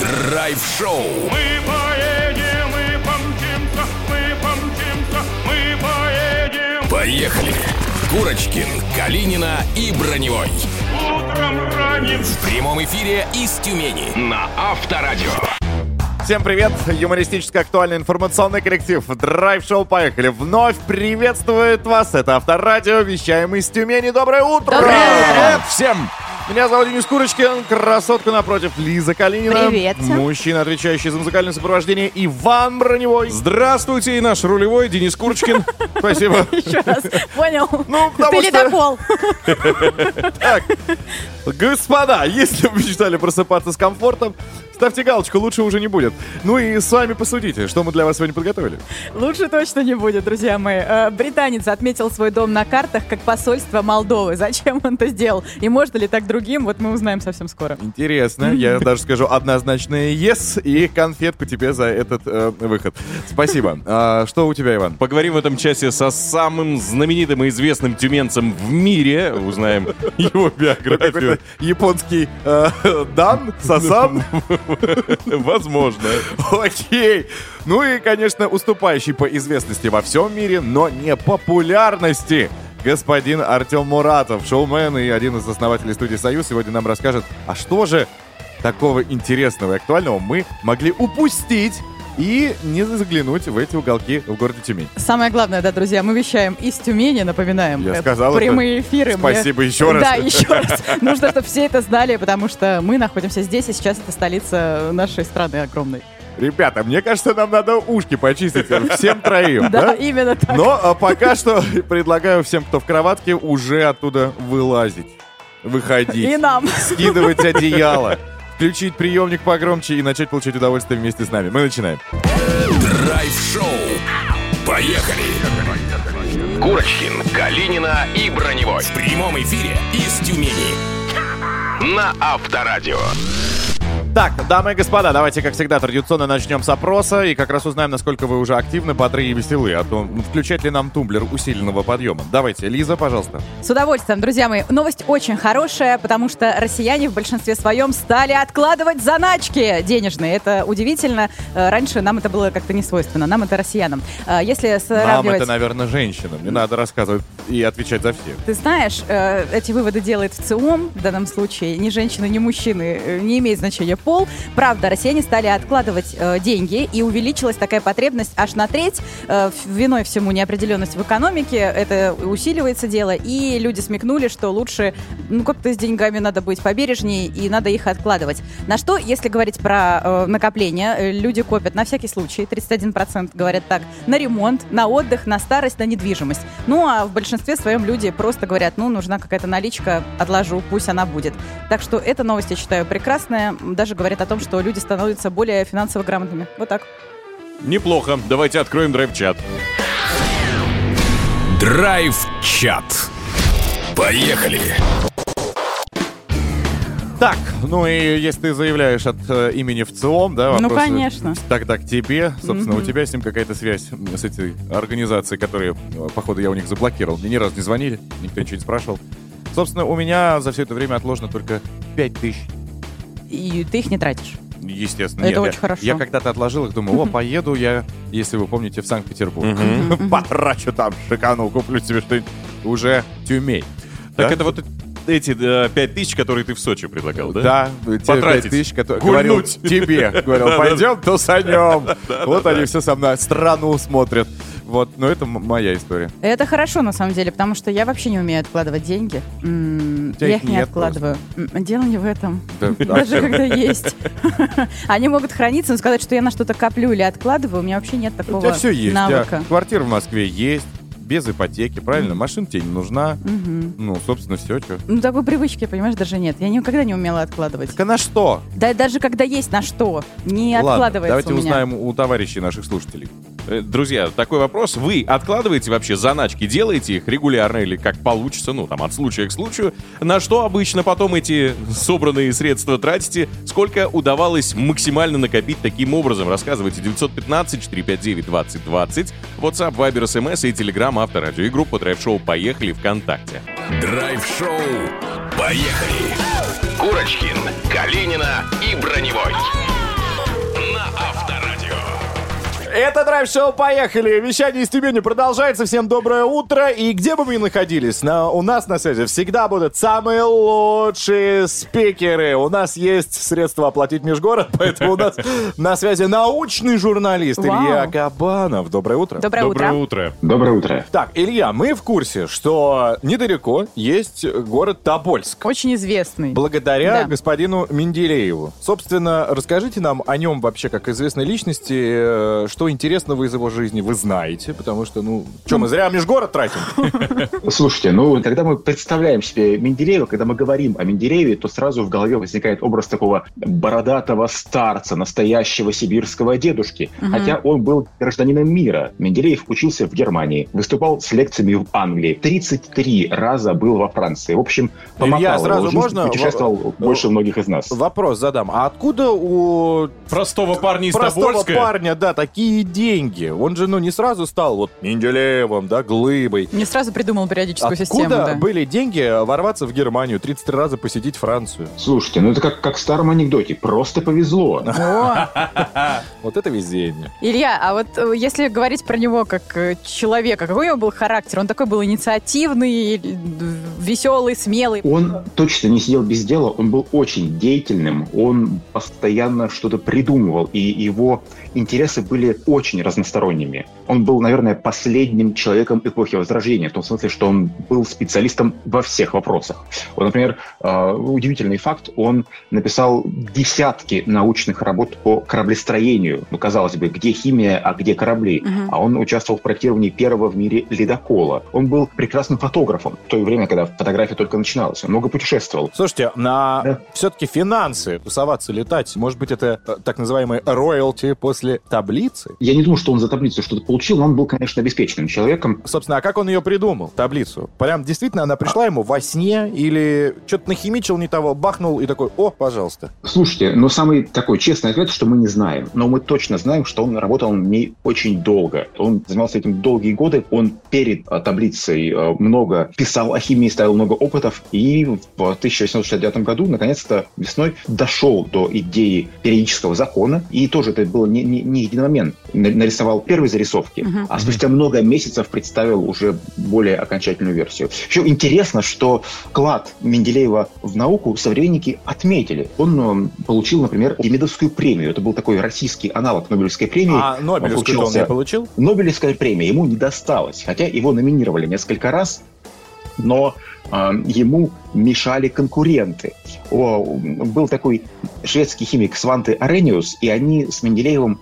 Драйв-шоу. Мы поедем, мы помчимся, мы помчимся, мы поедем. Поехали. Курочкин, Калинина и Броневой. Утром ранним В прямом эфире из Тюмени на Авторадио. Всем привет! Юмористически актуальный информационный коллектив Драйв-шоу «Поехали» вновь приветствует вас. Это Авторадио, вещаем из Тюмени. Доброе утро! Доброе Привет всем! Меня зовут Денис Курочкин, красотка напротив Лиза Калинина. Привет. Мужчина, отвечающий за музыкальное сопровождение Иван Броневой. Здравствуйте, и наш рулевой Денис Курочкин. Спасибо. Еще раз. Понял? Ну, потому Ты что- ледокол. Так, господа, если вы мечтали просыпаться с комфортом, ставьте галочку, лучше уже не будет. Ну и сами посудите, что мы для вас сегодня подготовили. Лучше точно не будет, друзья мои. Э, Британец отметил свой дом на картах как посольство Молдовы. Зачем он это сделал? И можно ли так другим? Вот мы узнаем совсем скоро. Интересно, я даже скажу однозначное yes и конфетку тебе за этот э, выход. Спасибо. А, что у тебя, Иван? Поговорим в этом часе со самым знаменитым и известным тюменцем в мире. Узнаем его биографию. Японский э, Дан, Сасан. Возможно. Окей. Ну и, конечно, уступающий по известности во всем мире, но не популярности. Господин Артем Муратов, шоумен и один из основателей студии «Союз», сегодня нам расскажет, а что же такого интересного и актуального мы могли упустить и не заглянуть в эти уголки в городе Тюмень. Самое главное, да, друзья, мы вещаем из Тюмени, напоминаем. Я сказал Прямые это. эфиры. Мне- Спасибо еще раз. Да, еще раз. Нужно, чтобы все это знали, потому что мы находимся здесь, и сейчас это столица нашей страны огромной. Ребята, мне кажется, нам надо ушки почистить всем троим, Да, именно так. Но а, пока что предлагаю всем, кто в кроватке, уже оттуда вылазить, выходить, И нам. скидывать одеяло, включить приемник погромче и начать получать удовольствие вместе с нами. Мы начинаем. Драйв-шоу. Поехали. Курочкин, Калинина и Броневой. В прямом эфире из Тюмени на Авторадио. Так, дамы и господа, давайте, как всегда, традиционно начнем с опроса и как раз узнаем, насколько вы уже активны, бодры и веселы, а то включать ли нам тумблер усиленного подъема. Давайте, Лиза, пожалуйста. С удовольствием, друзья мои. Новость очень хорошая, потому что россияне в большинстве своем стали откладывать заначки денежные. Это удивительно. Э, Раньше нам это было как-то не свойственно. Нам это россиянам. Э, Если Нам сравнивать... это, наверное, женщинам. Не надо рассказывать и отвечать за всех. Ты знаешь, э, эти выводы делает ВЦИОМ в данном случае. Ни женщины, ни мужчины. Не имеет значения пол. Правда, россияне стали откладывать э, деньги, и увеличилась такая потребность аж на треть. Э, виной всему неопределенность в экономике. Это усиливается дело. И люди смекнули, что лучше, ну, как-то с деньгами надо быть побережнее, и надо их откладывать. На что, если говорить про э, накопление, э, люди копят на всякий случай. 31% говорят так. На ремонт, на отдых, на старость, на недвижимость. Ну, а в большинстве своем люди просто говорят, ну, нужна какая-то наличка, отложу, пусть она будет. Так что эта новость, я считаю, прекрасная. Даже говорит о том, что люди становятся более финансово грамотными. Вот так. Неплохо. Давайте откроем драйв-чат. Драйв-чат. Поехали. Так, ну и если ты заявляешь от э, имени ВЦИОМ, да, Ну, вопросы конечно. Тогда к тебе, собственно, у Мгм. тебя с ним какая-то связь с этой организацией, которые, э, походу, я у них заблокировал. Мне ни разу не звонили, никто ничего не спрашивал. Собственно, у меня за все это время отложено только 5 тысяч. И ты их не тратишь. Естественно. Это нет, я- очень хорошо. Я когда-то отложил их, думаю, о, поеду я, если вы помните, в Санкт-Петербург. Потрачу там, шикану, куплю себе что-нибудь. Уже Тюмень. Так Да? это вот эти э, пять тысяч, которые ты в Сочи предлагал, да? Да, те Потратить. пять тысяч, которые говорил тебе. Говорил, пойдем тусанем. Вот они все со мной страну смотрят. Вот, но это моя история. Это хорошо, на самом деле, потому что я вообще не умею откладывать деньги. М, Я их не откладываю. М, Дело не в этом. Да, да, Даже когда есть. Они могут храниться, но сказать, что я на что-то коплю или откладываю, у меня вообще нет У такого тебя все есть. У навыка. квартира в Москве есть, без ипотеки, правильно? Машина тебе не нужна. Мгм. Ну, собственно, все. Что. Ну, такой привычки, понимаешь, даже нет. Я никогда не умела откладывать. Так а на что? Да даже когда есть на что, не Ладно, откладывается давайте у меня. узнаем у товарищей наших слушателей. Э, Друзья, такой вопрос. Вы откладываете вообще заначки, делаете их регулярно или как получится, ну, там, от случая к случаю? На что обычно потом эти собранные средства тратите? Сколько удавалось максимально накопить таким образом? Рассказывайте 915-459-2020, WhatsApp, Viber, SMS и Telegram Авторадио и группа Драйв Шоу «Поехали» ВКонтакте. Драйв-шоу. Поехали. Курочкин, Калинина и Это драйв-шоу «Поехали!» Вещание из Тюмени продолжается. Всем доброе утро. И где бы мы ни находились, на, у нас на связи всегда будут самые лучшие спикеры. У нас есть средства оплатить межгород, поэтому у нас на связи научный журналист. Илья Кабанов. Доброе утро. Доброе, Доброе утро. утро. Доброе утро. Так, Илья, мы в курсе, что недалеко есть город Тобольск. Очень известный. Благодаря Да. господину Менделееву. Собственно, расскажите нам о нем вообще как известной личности, э, что интересного из его жизни вы знаете, потому что, ну, что, мы зря межгород тратим? Слушайте, ну, когда мы представляем себе Менделеева, когда мы говорим о Менделееве, то сразу в голове возникает образ такого бородатого старца, настоящего сибирского дедушки. Хотя он был гражданином мира. Менделеев учился в Германии, выступал с лекциями в Англии, 33 раза был во Франции. В общем, помотал Илья, сразу жизнь, можно? путешествовал В- больше многих из нас. Вопрос задам. А откуда у Простого парня из простого Тобольска. парня, да, такие деньги? Он же, ну, не сразу стал вот Менделеевым, да, глыбой. Не сразу придумал периодическую Откуда систему. да. были деньги ворваться в Германию, 33 раза посетить Францию? Слушайте, ну это как, как в старом анекдоте. Просто повезло. Вот это везение. Илья, а вот э, если говорить про него как э, человека, какой у него был характер? Он такой был инициативный, веселый, смелый. Он точно не сидел без дела, он был очень деятельным, он постоянно что-то придумывал, и его интересы были очень разносторонними. Он был, наверное, последним человеком эпохи Возрождения, в том смысле, что он был специалистом во всех вопросах. Вот, например, э, удивительный факт, он написал десятки научных работ по кораблестроению. Ну, казалось бы, где химия, а где корабли? Мгм. А он участвовал в проектировании первого в мире ледокола. Он был прекрасным фотографом в то время, когда фотография только начиналась. Он много путешествовал. Слушайте, на Да. все-таки финансы, тусоваться, летать, может быть, это э, так называемый роялти после таблицы? Я не думаю, что он за таблицу что-то получил, но он был, конечно, обеспеченным человеком. Собственно, а как он ее придумал, таблицу? Прям действительно она пришла ему во сне или что-то нахимичил не того, бахнул и такой, о, пожалуйста. Слушайте, но самый такой честный ответ, что мы не знаем. Но мы точно знаем, что он работал ней очень долго. Он занимался этим долгие годы. Он перед а, таблицей а, много писал о химии, ставил много опытов. И в 1869 году, наконец-то, весной дошел до идеи периодического закона. И тоже это было не, не, не един момент. На- Нарисовал первые зарисовки, Мгм. а спустя много месяцев представил уже более окончательную версию. Еще интересно, что вклад Менделеева в науку современники отметили. Он э, получил, например, Демидовскую премию. Это был такой российский аналог Нобелевской премии. А Нобелевскую он получился- не получил? Нобелевская премия ему не досталась, хотя его номинировали несколько раз, но э, ему мешали конкуренты. О, был такой шведский химик Сванте Арениус, и они с Менделеевым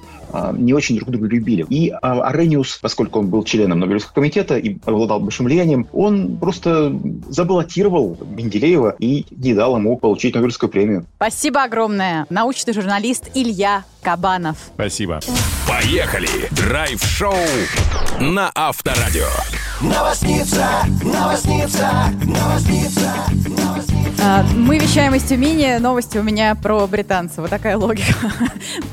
не очень друг друга любили. И э, Арениус, поскольку он был членом Нобелевского комитета и обладал большим влиянием, он просто забаллотировал Менделеева и не дал ему получить Нобелевскую премию. Спасибо огромное. Научный журналист Илья Кабанов. Спасибо. Поехали! Драйв-шоу на Авторадио. А, Мы вещаем из Тюмени. Новости у меня про британцев. Вот такая логика.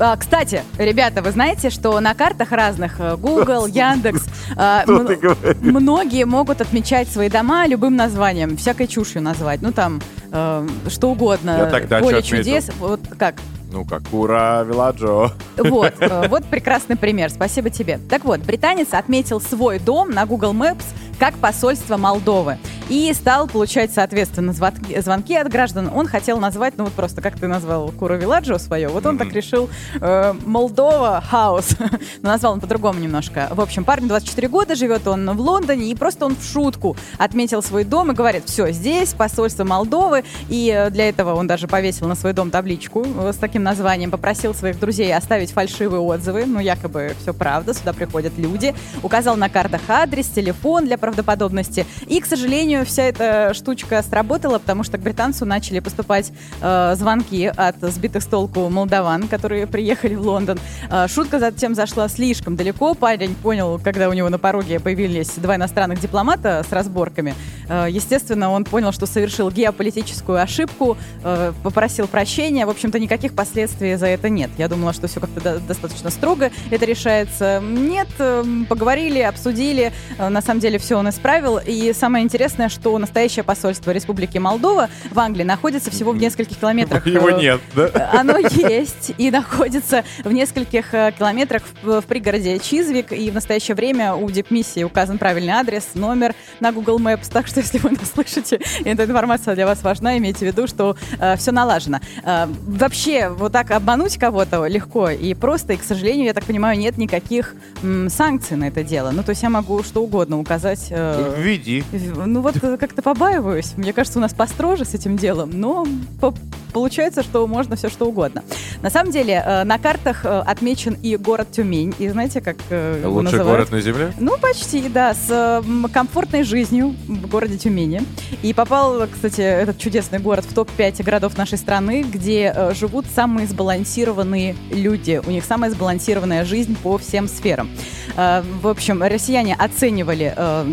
А, Кстати, ребята, вы знаете, что на картах разных э, Google, Яндекс, а, многие могут отмечать свои дома любым названием, всякой чушью назвать. Ну там э, что угодно. Я так дачу Поле чудес. Вот как? Ну как, ура, Виладжо. Вот, э, вот прекрасный пример. Спасибо тебе. Так вот, британец отметил свой дом на Google Maps как посольство Молдовы. И стал получать, соответственно, звонки, звонки от граждан. Он хотел назвать, ну вот просто как ты назвал Кура Виладжо свое, вот он так решил э, Молдова Хаус. Но назвал он по-другому немножко. В общем, парню 24 года, живет он в Лондоне, и просто он в шутку отметил свой дом и говорит, все, здесь посольство Молдовы. И э, для этого он даже повесил на свой дом табличку э, с таким названием, попросил своих друзей оставить фальшивые отзывы, ну якобы все правда, сюда приходят люди, указал на картах адрес, телефон для правдоподобности. И, к сожалению, вся эта штучка сработала, потому что к британцу начали поступать э, звонки от сбитых с толку молдаван, которые приехали в Лондон. Э, шутка затем зашла слишком далеко. Парень понял, когда у него на пороге появились два иностранных дипломата с разборками, Э, Естественно, он понял, что совершил геополитическую ошибку, э, попросил прощения. В общем-то, никаких последствий за это нет. Я думала, что все как-то до- достаточно строго это решается. Нет, э, поговорили, обсудили. Э, На самом деле все он исправил. И самое интересное, что настоящее посольство Республики Молдова в Англии находится всего в нескольких километрах. Его э, нет, да? оно есть и находится в нескольких э, километрах в, в пригороде Чизвик. И в настоящее время у дипмиссии указан правильный адрес, номер на Google Maps. Так что, если вы нас слышите, эта информация для вас важна, имейте в виду, что все налажено. Э, вообще, вот так обмануть кого-то легко и просто. И, к сожалению, я так понимаю, нет никаких м, санкций на это дело. Ну, то есть я могу что угодно указать. Э, Введи. Ну вот э, как-то побаиваюсь. Мне кажется, у нас построже с этим делом, но по- получается, что можно все что угодно. На самом деле э, на картах отмечен и город Тюмень. И знаете, как Лучший называют? город на земле? Ну, почти, да, с комфортной жизнью в городе Тюмени. И попал, кстати, этот чудесный город в топ-5 городов нашей страны, где живут самые сбалансированные люди. У них самая сбалансированная жизнь по всем сферам. Э, в общем, россияне оценивали э,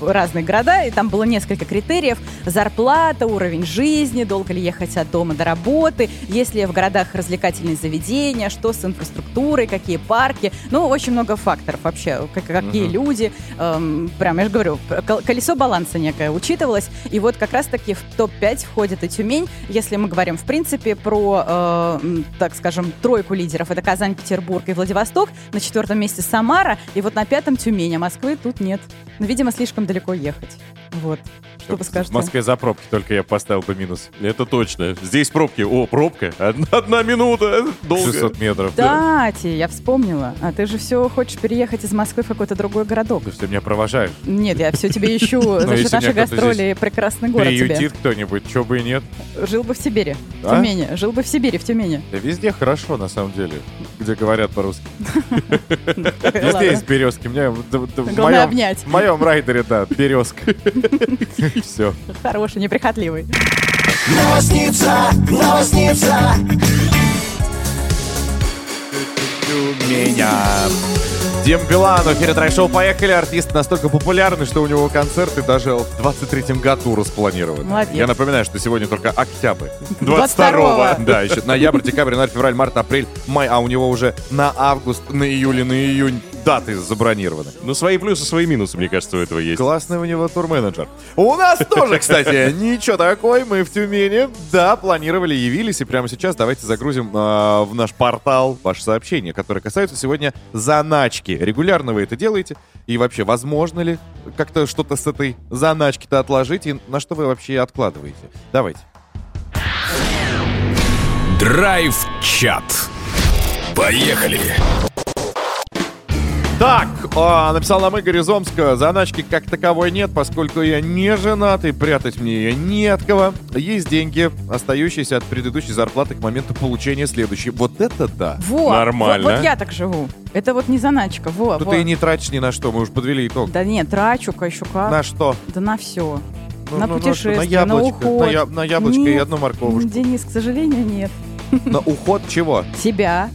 разные города, и там было несколько критериев. Зарплата, уровень жизни, долго ли ехать от дома до работы, есть ли в городах развлекательные заведения, что с инфраструктурой, какие парки. Ну, очень много факторов вообще, как- какие Мгм. люди. Эм, прям, я же говорю, кол- колесо баланса некое учитывалось. И вот как раз-таки в топ-5 входит и Тюмень. Если мы говорим, в принципе, про, э, так скажем, тройку лидеров, это Казань, Петербург и Владивосток. На четвертом месте Самара, и вот на пятом Тюмень, а Москвы тут нет. Ну, видимо, слишком далеко ехать. Вот. Что вы В скажете? Москве за пробки только я поставил бы минус. Это точно. Здесь пробки. О, пробка. Одна, одна минута. Долго. 600 метров. Кстати, я вспомнила. А ты же все хочешь переехать из Москвы в какой-то другой городок. Ты что, меня провожаешь? Нет, я все тебе ищу за счет кто-то гастролей. Прекрасный город тебе. Приютит кто-нибудь, чё бы и нет. Жил бы в Сибири, в А? Тюмени. Жил бы в Сибири, в Тюмени. Да везде хорошо, на самом деле, где говорят по-русски. Везде есть березки. Мне в- в- в Главное моем- обнять. В моем райдере, да, березка. Все. Хороший, неприхотливый. Новосница, новосница. Меня. Дим Билан, эфире трай-шоу «Поехали». Артист настолько популярный, что у него концерты даже в 23-м году распланированы. Молодец. Я напоминаю, что сегодня только октябрь. 22-го. Да, еще ноябрь, декабрь, январь, февраль, март, апрель, май, а у него уже на август, на июль и на июнь даты забронированы. Ну, свои плюсы, свои минусы, мне кажется, у этого есть. Классный у него турменеджер. У нас тоже, кстати, ничего такой. Мы в Тюмени, да, планировали, явились. И прямо сейчас давайте загрузим а, в наш портал ваши сообщения, которые касаются сегодня заначки. Регулярно вы это делаете? И вообще, возможно ли как-то что-то с этой заначки-то отложить? И на что вы вообще откладываете? Давайте. Драйв-чат. Поехали. Так, а, написал нам Игорь из Омска. Заначки как таковой нет, поскольку я не женат и прятать мне ее не от кого. Есть деньги, остающиеся от предыдущей зарплаты к моменту получения следующей. Вот это да. Во, Нормально. Вот, вот я так живу. Это вот не заначка. Во, Тут во. ты и не тратишь ни на что, мы уже подвели итог. Да нет, трачу-ка еще как. На что? Да на все. Ну, На ну, путешествие, на на яблочко, уход. на, я- на яблочко и Нет. одну морковушку. Денис, к сожалению, нет. На уход чего? Себя,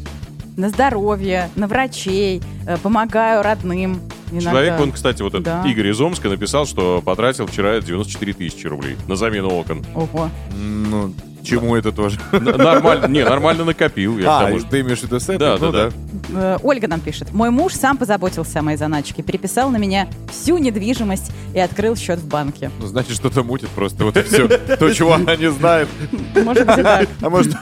на здоровье, на врачей, э, помогаю родным. иногда. Человек, он, кстати, вот этот Да. Игорь из Омска написал, что потратил вчера 94 тысячи рублей на замену окон. Ого. Ну, чему это тоже? Нормально, не, нормально накопил. Я А, тому, что- ты имеешь в виду с этой? Да, Ну да, Э, Ольга нам пишет. Мой муж сам позаботился о моей заначке, переписал на меня всю недвижимость и открыл счет в банке. Ну, значит, что-то мутит просто. Вот и все. То, чего она не знает. Может быть. А может...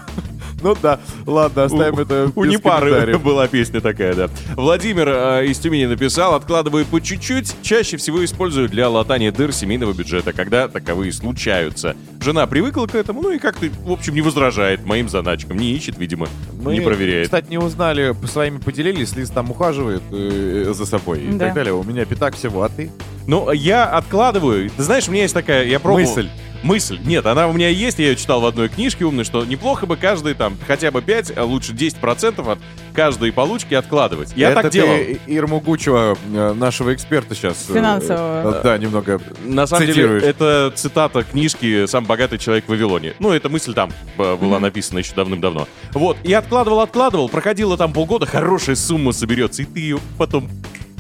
Ну да, ладно, оставим У- это У Непары была песня такая, да. Владимир э, из Тюмени написал, откладывают по чуть-чуть, чаще всего используют для латания дыр семейного бюджета, когда таковые случаются. Жена привыкла к этому, ну и как-то, в общем, не возражает моим заначкам, не ищет, видимо, Мы, не проверяет. Кстати, не узнали, с вами поделились, Лиз там ухаживает э, за собой и Да. так далее. У меня пятак всего, а ты? Ну, я откладываю. Ты знаешь, у меня есть такая, я пробовал... Мысль. Мысль. Нет, она у меня есть, я ее читал в одной книжке умной, что неплохо бы каждый там хотя бы 5, а лучше 10% от каждой получки откладывать. Я Это так ты делал. Ирму Гучева, э, нашего эксперта сейчас. э, Финансового. э, Да, немного На самом цитируешь. деле, это цитата книжки «Сам богатый человек в Вавилоне». Ну, эта мысль там была написана еще давным-давно. Вот, и откладывал, откладывал, проходило там полгода, хорошая сумма соберется, и ты ее потом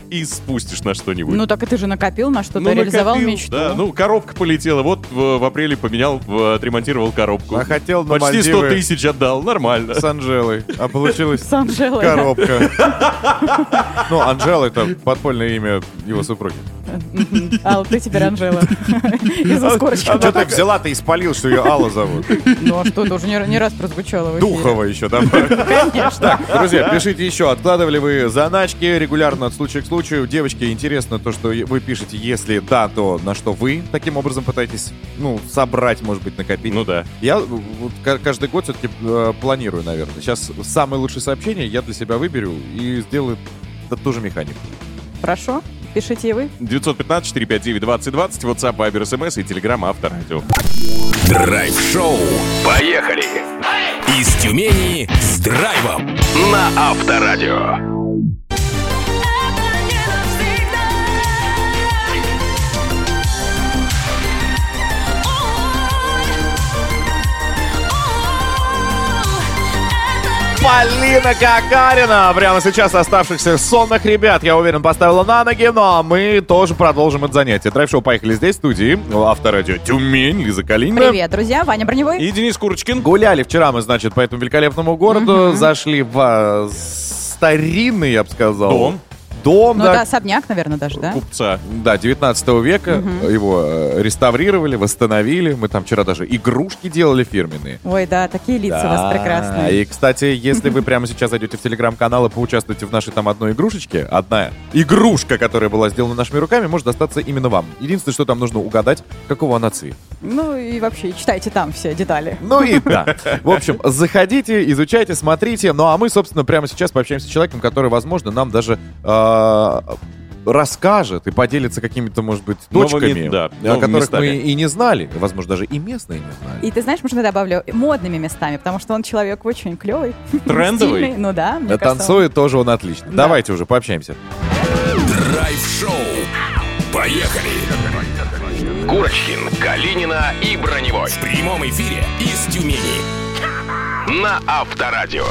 и спустишь на что-нибудь. Ну так и ты же накопил на что-то, Ну, реализовал накопил, мечту. Да, ну, коробка полетела. Вот в, в апреле поменял, в- отремонтировал коробку. А хотел на Почти 100 Мальдивы тысяч отдал, нормально. с Анжелой, а получилось С Анжелой. коробка. Ну, Анжела это подпольное имя его супруги. Алла, ты теперь Анжела. Из-за скорочки. А что ты взяла, ты испалил, что ее Алла зовут? Ну а что, это уже не раз прозвучало. Духова еще добавь. Так, друзья, пишите еще, откладывали вы заначки регулярно от случая к случаю. Девочки, интересно то, что вы пишете. Если да, то на что вы таким образом пытаетесь, ну, собрать, может быть, накопить. Ну да. Я э, каждый год все-таки планирую, наверное. Сейчас самое лучшее сообщение я для себя выберу и сделаю ту же механику. Хорошо, пишите и вы. 915-459-2020, WhatsApp, Viber, SMS и Telegram Авторадио. Драйв-шоу. Поехали! Из Тюмени с драйвом на Авторадио. Полина Гагарина прямо сейчас оставшихся сонных ребят, я уверен, поставила на ноги, ну а мы тоже продолжим это занятие. Драйв-шоу «Поехали» здесь, в студии, авторадио «Тюмень», Лиза Калинина. Привет, друзья. Ваня Броневой. И Денис Курочкин. Гуляли вчера мы, значит, по этому великолепному городу, зашли в а, старинный, я бы сказал. Дом. Дом, Ну, да. это особняк, наверное, даже, да? Купца. Да, 19 века. Его э, реставрировали, восстановили. Мы там вчера даже игрушки делали фирменные. Ой, да, такие лица у вас Да, прекрасные. И, кстати, если вы прямо сейчас зайдете в телеграм-канал и поучаствуете в нашей там одной игрушечке, одна игрушка, которая была сделана нашими руками, может достаться именно вам. Единственное, что там нужно угадать, какого она цвета. Ну и вообще, читайте там все детали. Ну и да. В общем, заходите, изучайте, смотрите. Ну а мы, собственно, прямо сейчас пообщаемся с человеком, который, возможно, нам даже э, расскажет и поделится какими-то, может быть, Новыми, точками, да, о новыми которых местами. мы и не знали. Возможно, даже и местные не знали. И ты знаешь, можно я добавлю модными местами, потому что он человек очень клевый. Трендовый. стильный. Ну да, мне кажется, Танцует тоже он отлично. Да. Давайте уже пообщаемся. Драйв-шоу. Поехали! Курочкин, Калинина и Броневой. В прямом эфире из Тюмени. На Авторадио.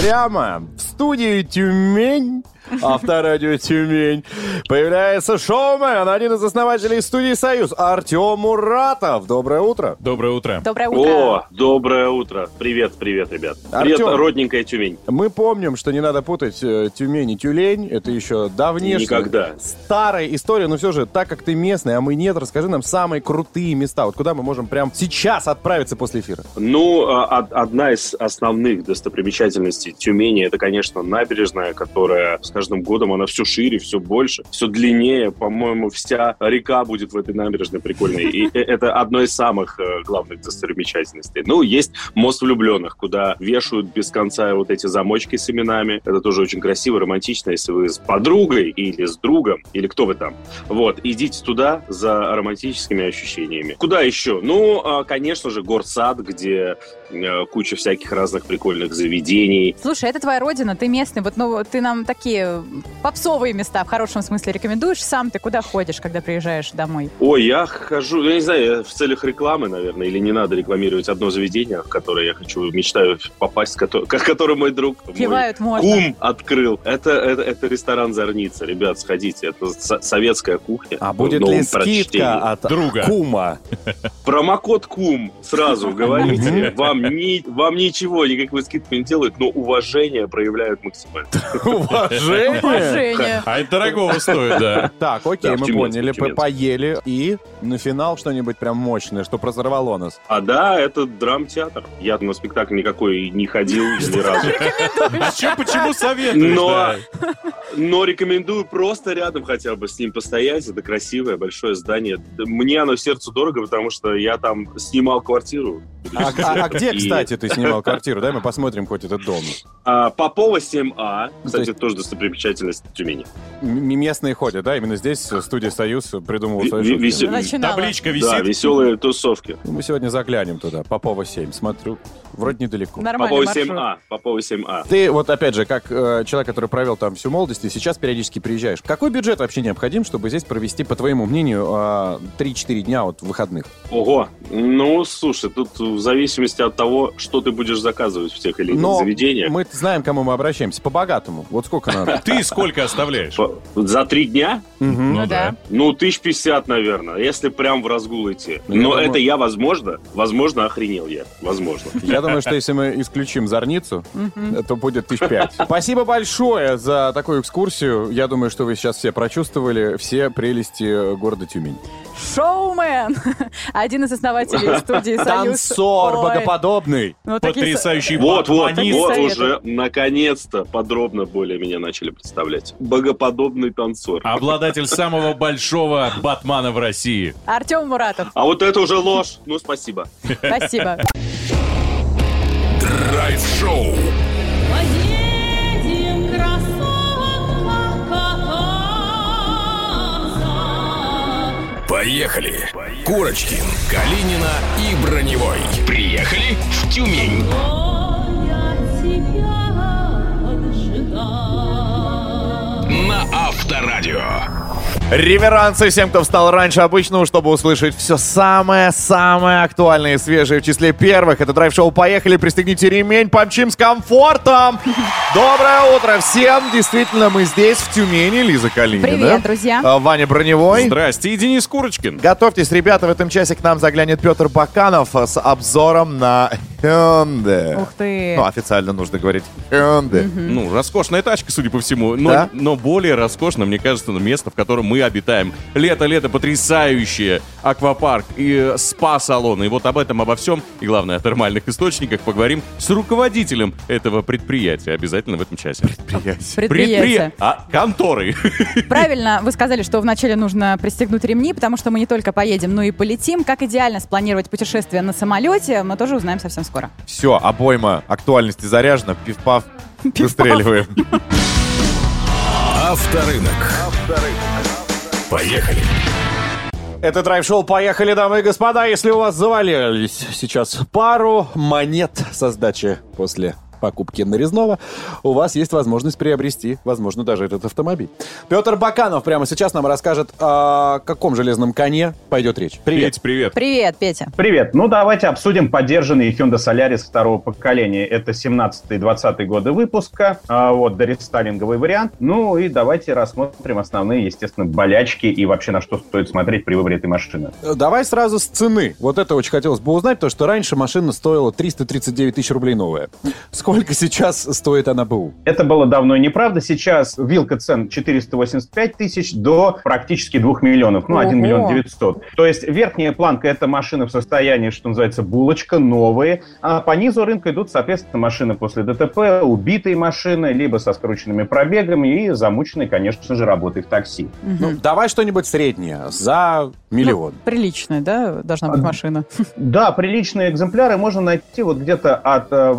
Прямо в студии Тюмень, авторадио Тюмень, появляется шоумен, один из основателей студии «Союз», Артем Муратов. Доброе утро. Доброе утро. Доброе утро. О, доброе утро. Привет, привет, ребят. Привет, Артём. родненькая Тюмень. Мы помним, что не надо путать э, Тюмень и Тюлень. Это еще давнешняя, Никогда. старая история. Но все же, так как ты местный, а мы нет, расскажи нам самые крутые места. Вот куда мы можем прямо сейчас отправиться после эфира? Ну, а, од- одна из основных достопримечательностей Тюмени, это, конечно, набережная, которая с каждым годом, она все шире, все больше, все длиннее. По-моему, вся река будет в этой набережной прикольной. И э, это одно из самых э, главных достопримечательностей. Ну, есть мост влюбленных, куда вешают без конца вот эти замочки с именами. Это тоже очень красиво, романтично, если вы с подругой или с другом, или кто вы там. Вот, идите туда за романтическими ощущениями. Куда еще? Ну, а, конечно же, горсад, где э, куча всяких разных прикольных заведений. Слушай, это твоя родина, ты местный, вот ну ты нам такие попсовые места в хорошем смысле рекомендуешь. Сам ты куда ходишь, когда приезжаешь домой? Ой, я хожу, я не знаю, в целях рекламы, наверное, или не надо рекламировать одно заведение, в которое я хочу, мечтаю попасть, кото- ко- который мой друг, мой Кивают можно. кум открыл. Это, это, это ресторан «Зорница». Ребят, сходите, это со- советская кухня. А будет ли прочтении. скидка от Друга. кума? Промокод КУМ сразу говорите. Вам, ни, вам ничего, никакой скидки не делают, но уважение проявляют максимально. Уважение. Уважение. А это дорогого стоит, да. Так, окей, Да, мы Тюменском, поняли, по- поели. И на финал что-нибудь прям мощное, что прозорвало нас. А да, это драмтеатр. Я на спектакль никакой не ходил ни разу. А чё, почему советуешь? Но, рекомендую просто рядом хотя бы с ним постоять. Это красивое, большое здание. Мне оно сердцу дорого, потому что я там снимал квартиру. А, а- а где, И- кстати, ты снимал квартиру? Дай мы посмотрим хоть этот дом. А, Попова 7А. Кстати, То есть- это тоже достопримечательность Тюмени. М- местные ходят, да? Именно здесь э, студия «Союз» придумывала Ви- свои ви- шутки. весе-. Табличка Да, висит. веселые тусовки. Ну, Мы сегодня заглянем туда, Попова 7. Смотрю, вроде недалеко. Нормальный Попова маршрут. 7А. Попова 7А. Ты вот опять же, как э, человек, который провел там всю молодость ты сейчас периодически приезжаешь. Какой бюджет вообще необходим, чтобы здесь провести, по твоему мнению, а, 3-4 дня от выходных? Ого, ну, слушай, тут в зависимости от того, что ты будешь заказывать в тех или иных заведениях. мы знаем, к кому мы обращаемся. По-богатому. Вот сколько надо? Ты сколько оставляешь? За три дня? Мгм. Ну да. Ну, тысяч пятьдесят, наверное, если прям в разгул идти. Ну, я Но думаю- это я, возможно, возможно, охренел я. Возможно. Я думаю, что если мы исключим зорницу, то будет тысяч пять. Спасибо большое за такую экскурсию. Я думаю, что вы сейчас все прочувствовали все прелести города Тюмень. Шоумен! Один из основателей студии «Союз». Танцор Ой, богоподобный. ну, такие Потрясающий Вот, вот, вот советы. уже, наконец-то, подробно более меня начали представлять. Богоподобный танцор. Обладатель самого большого батмана в России. Артем Муратов. А вот это уже ложь. Ну, спасибо. Спасибо. Драйв-шоу. Поехали. Курочкин, Калинина и Броневой. Приехали в Тюмень. На Авторадио. Реверансы всем, кто встал раньше обычного, чтобы услышать все самое-самое актуальное и свежее в числе первых. Это драйв-шоу «Поехали!» Пристегните ремень, помчим с комфортом! Доброе утро всем! Действительно, мы здесь, в Тюмени. Лиза Калинина. Привет, друзья. А, Ваня Броневой. Здрасте, и Денис Курочкин. Готовьтесь, ребята, в этом часе к нам заглянет Петр Баканов с обзором на Hyundai. Ух ты. Ну, официально нужно говорить Hyundai. Ну, роскошная тачка, судя по всему. Но, Да? но более роскошно, мне кажется, место, в котором мы обитаем. Лето-лето потрясающее. Аквапарк и э, спа-салон. И вот об этом, обо всем, и главное, о термальных источниках поговорим с руководителем этого предприятия. Обязательно в этом часе. Предприятие. А, конторы. Правильно, вы сказали, что вначале нужно пристегнуть ремни, потому что мы не только поедем, но и полетим. Как идеально спланировать путешествие на самолете, мы тоже узнаем совсем скоро. Все, обойма актуальности заряжена. Пиф-паф. Выстреливаем. Авторынок. Поехали. Это драйв-шоу «Поехали, дамы и господа!» Если у вас завалились сейчас пару монет со сдачи после покупки нарезного, у вас есть возможность приобрести, возможно, даже этот автомобиль. Петр Баканов прямо сейчас нам расскажет, о каком железном коне пойдет речь. Привет. Петь, привет. Привет, Петя. Привет. Ну, давайте обсудим поддержанный Hyundai Solaris второго поколения. Это 17-20 годы выпуска. А, вот, дорестайлинговый вариант. Ну, и давайте рассмотрим основные, естественно, болячки и вообще на что стоит смотреть при выборе этой машины. Давай сразу с цены. Вот это очень хотелось бы узнать, потому что раньше машина стоила 339 тысяч рублей новая. Сколько сейчас стоит она БУ? Это было давно и неправда. Сейчас вилка цен 485 тысяч до практически 2 миллионов. Ну, 1 Ого. миллион 900. То есть верхняя планка – это машины в состоянии, что называется, булочка, новые. А по низу рынка идут, соответственно, машины после ДТП, убитые машины, либо со скрученными пробегами и замученные, конечно же, работой в такси. Ну, давай что-нибудь среднее, за миллион. Ну, приличная, да, должна быть машина. Да, приличные экземпляры можно найти вот где-то от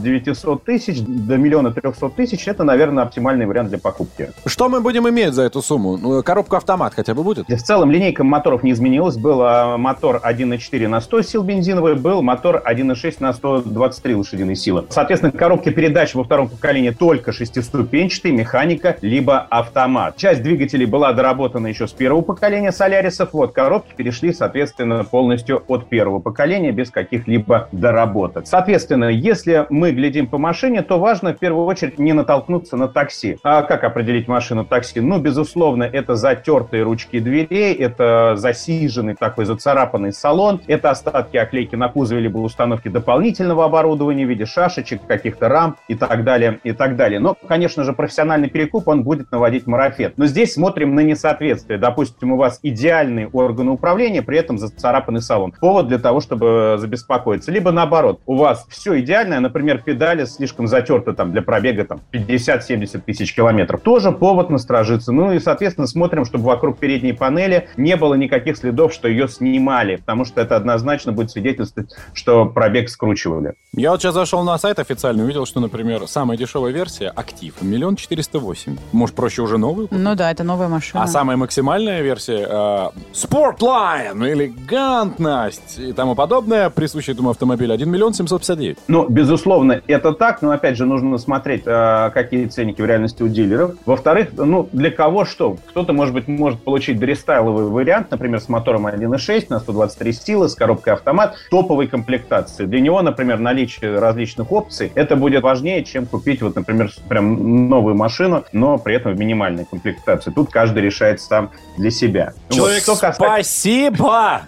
800-900 тысяч до миллиона 300 тысяч. Это, наверное, оптимальный вариант для покупки. Что мы будем иметь за эту сумму? Ну, коробка автомат хотя бы будет? В целом линейка моторов не изменилась. Был а, мотор 1.4 на 100 сил бензиновый, был мотор 1.6 на 123 лошадиные силы. Соответственно, коробки передач во втором поколении только шестиступенчатые, механика, либо автомат. Часть двигателей была доработана еще с первого поколения Солярисов. Вот, коробки перешли, соответственно, полностью от первого поколения без каких-либо доработок. Соответственно, если мы глядим по машине, то важно в первую очередь не натолкнуться на такси. А как определить машину такси? Ну, безусловно, это затертые ручки дверей, это засиженный такой зацарапанный салон, это остатки оклейки на кузове либо установки дополнительного оборудования в виде шашечек, каких-то рамп и так далее, и так далее. Но, конечно же, профессиональный перекуп, он будет наводить марафет. Но здесь смотрим на несоответствие. Допустим, у вас идеальные органы управления, при этом зацарапанный салон. Повод для того, чтобы забеспокоиться. Либо наоборот, у вас все идеальное, например, педали слишком затерты там для пробега там 50-70 тысяч километров. Тоже повод насторожиться. Ну и, соответственно, смотрим, чтобы вокруг передней панели не было никаких следов, что ее снимали, потому что это однозначно будет свидетельствовать, что пробег скручивали. Я вот сейчас зашел на сайт официально, увидел, что, например, самая дешевая версия «Актив» — миллион четыреста восемь. Может, проще уже новую купить? Ну да, это новая машина. А самая максимальная версия э, Sportline, элегантность и тому подобное, присущая этому автомобилю 1 миллион 759. Ну, безусловно, безусловно, это так, но опять же нужно смотреть, э, какие ценники в реальности у дилеров. Во-вторых, ну, для кого что? Кто-то, может быть, может получить дорестайловый вариант, например, с мотором 1.6 на 123 силы, с коробкой автомат, топовой комплектации. Для него, например, наличие различных опций, это будет важнее, чем купить, вот, например, прям новую машину, но при этом в минимальной комплектации. Тут каждый решает сам для себя. Вот. Человек, Что касается- спасибо!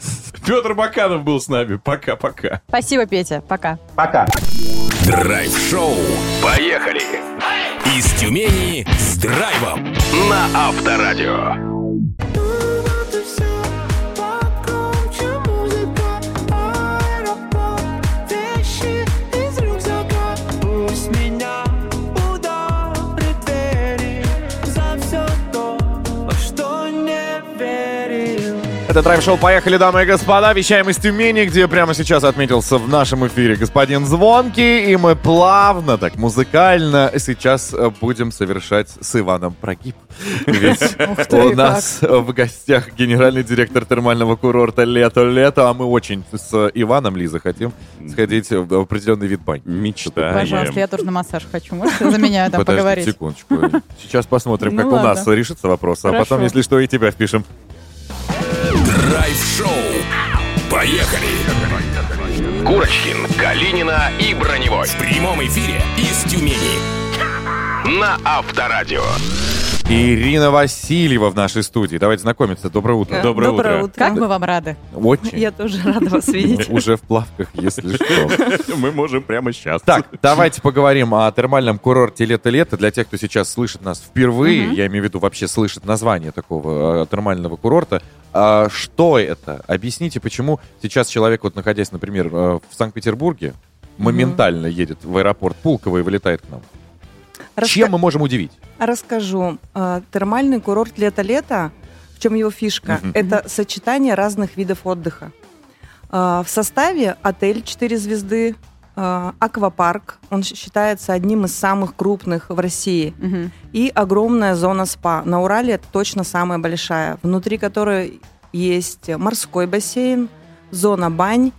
Петр Баканов был с нами. Пока-пока. Спасибо, Петя. Пока. Пока. Драйв-шоу. Поехали! Из Тюмени с драйвом на Авторадио. Это драйв-шоу «Поехали, дамы и господа». Вещаем из Тюмени, где прямо сейчас отметился в нашем эфире господин Звонкий. И мы плавно, так музыкально сейчас э, будем совершать с Иваном прогиб. Ведь у нас в гостях генеральный директор термального курорта «Лето-лето». А мы очень с Иваном, Лиза, хотим сходить в определенный вид бань. Мечта. Пожалуйста, я тоже на массаж хочу. Можете за меня там поговорить? секундочку. Сейчас посмотрим, Ну как у нас решится вопрос. А потом, если что, и тебя впишем. Драйв-шоу. Поехали! Курочкин, Калинина и Броневой. В прямом эфире из Тюмени. На Авторадио. Ирина Васильева в нашей студии. Давайте знакомиться. Доброе утро. Доброе, Доброе утро. утро. Как мы вам рады. Очень. Я тоже рада вас видеть. Уже в плавках, если что. Мы можем прямо сейчас. Так, давайте поговорим о термальном курорте «Лето-лето». Для тех, кто сейчас слышит нас впервые, я имею в виду вообще слышит название такого э, термального курорта. А что это? Объясните, почему сейчас человек, вот находясь, например, э, в Санкт-Петербурге, моментально едет в аэропорт Пулково и вылетает к нам. Раска- Чем мы можем удивить? Расскажу. А, Термальный курорт «Лето-лето», в чем его фишка? Мгм. Это сочетание разных видов отдыха. А, В составе отель 4 звезды, а, аквапарк, он считается одним из самых крупных в России, Мгм. и огромная зона спа. На Урале это точно самая большая, внутри которой есть морской бассейн, зона бань,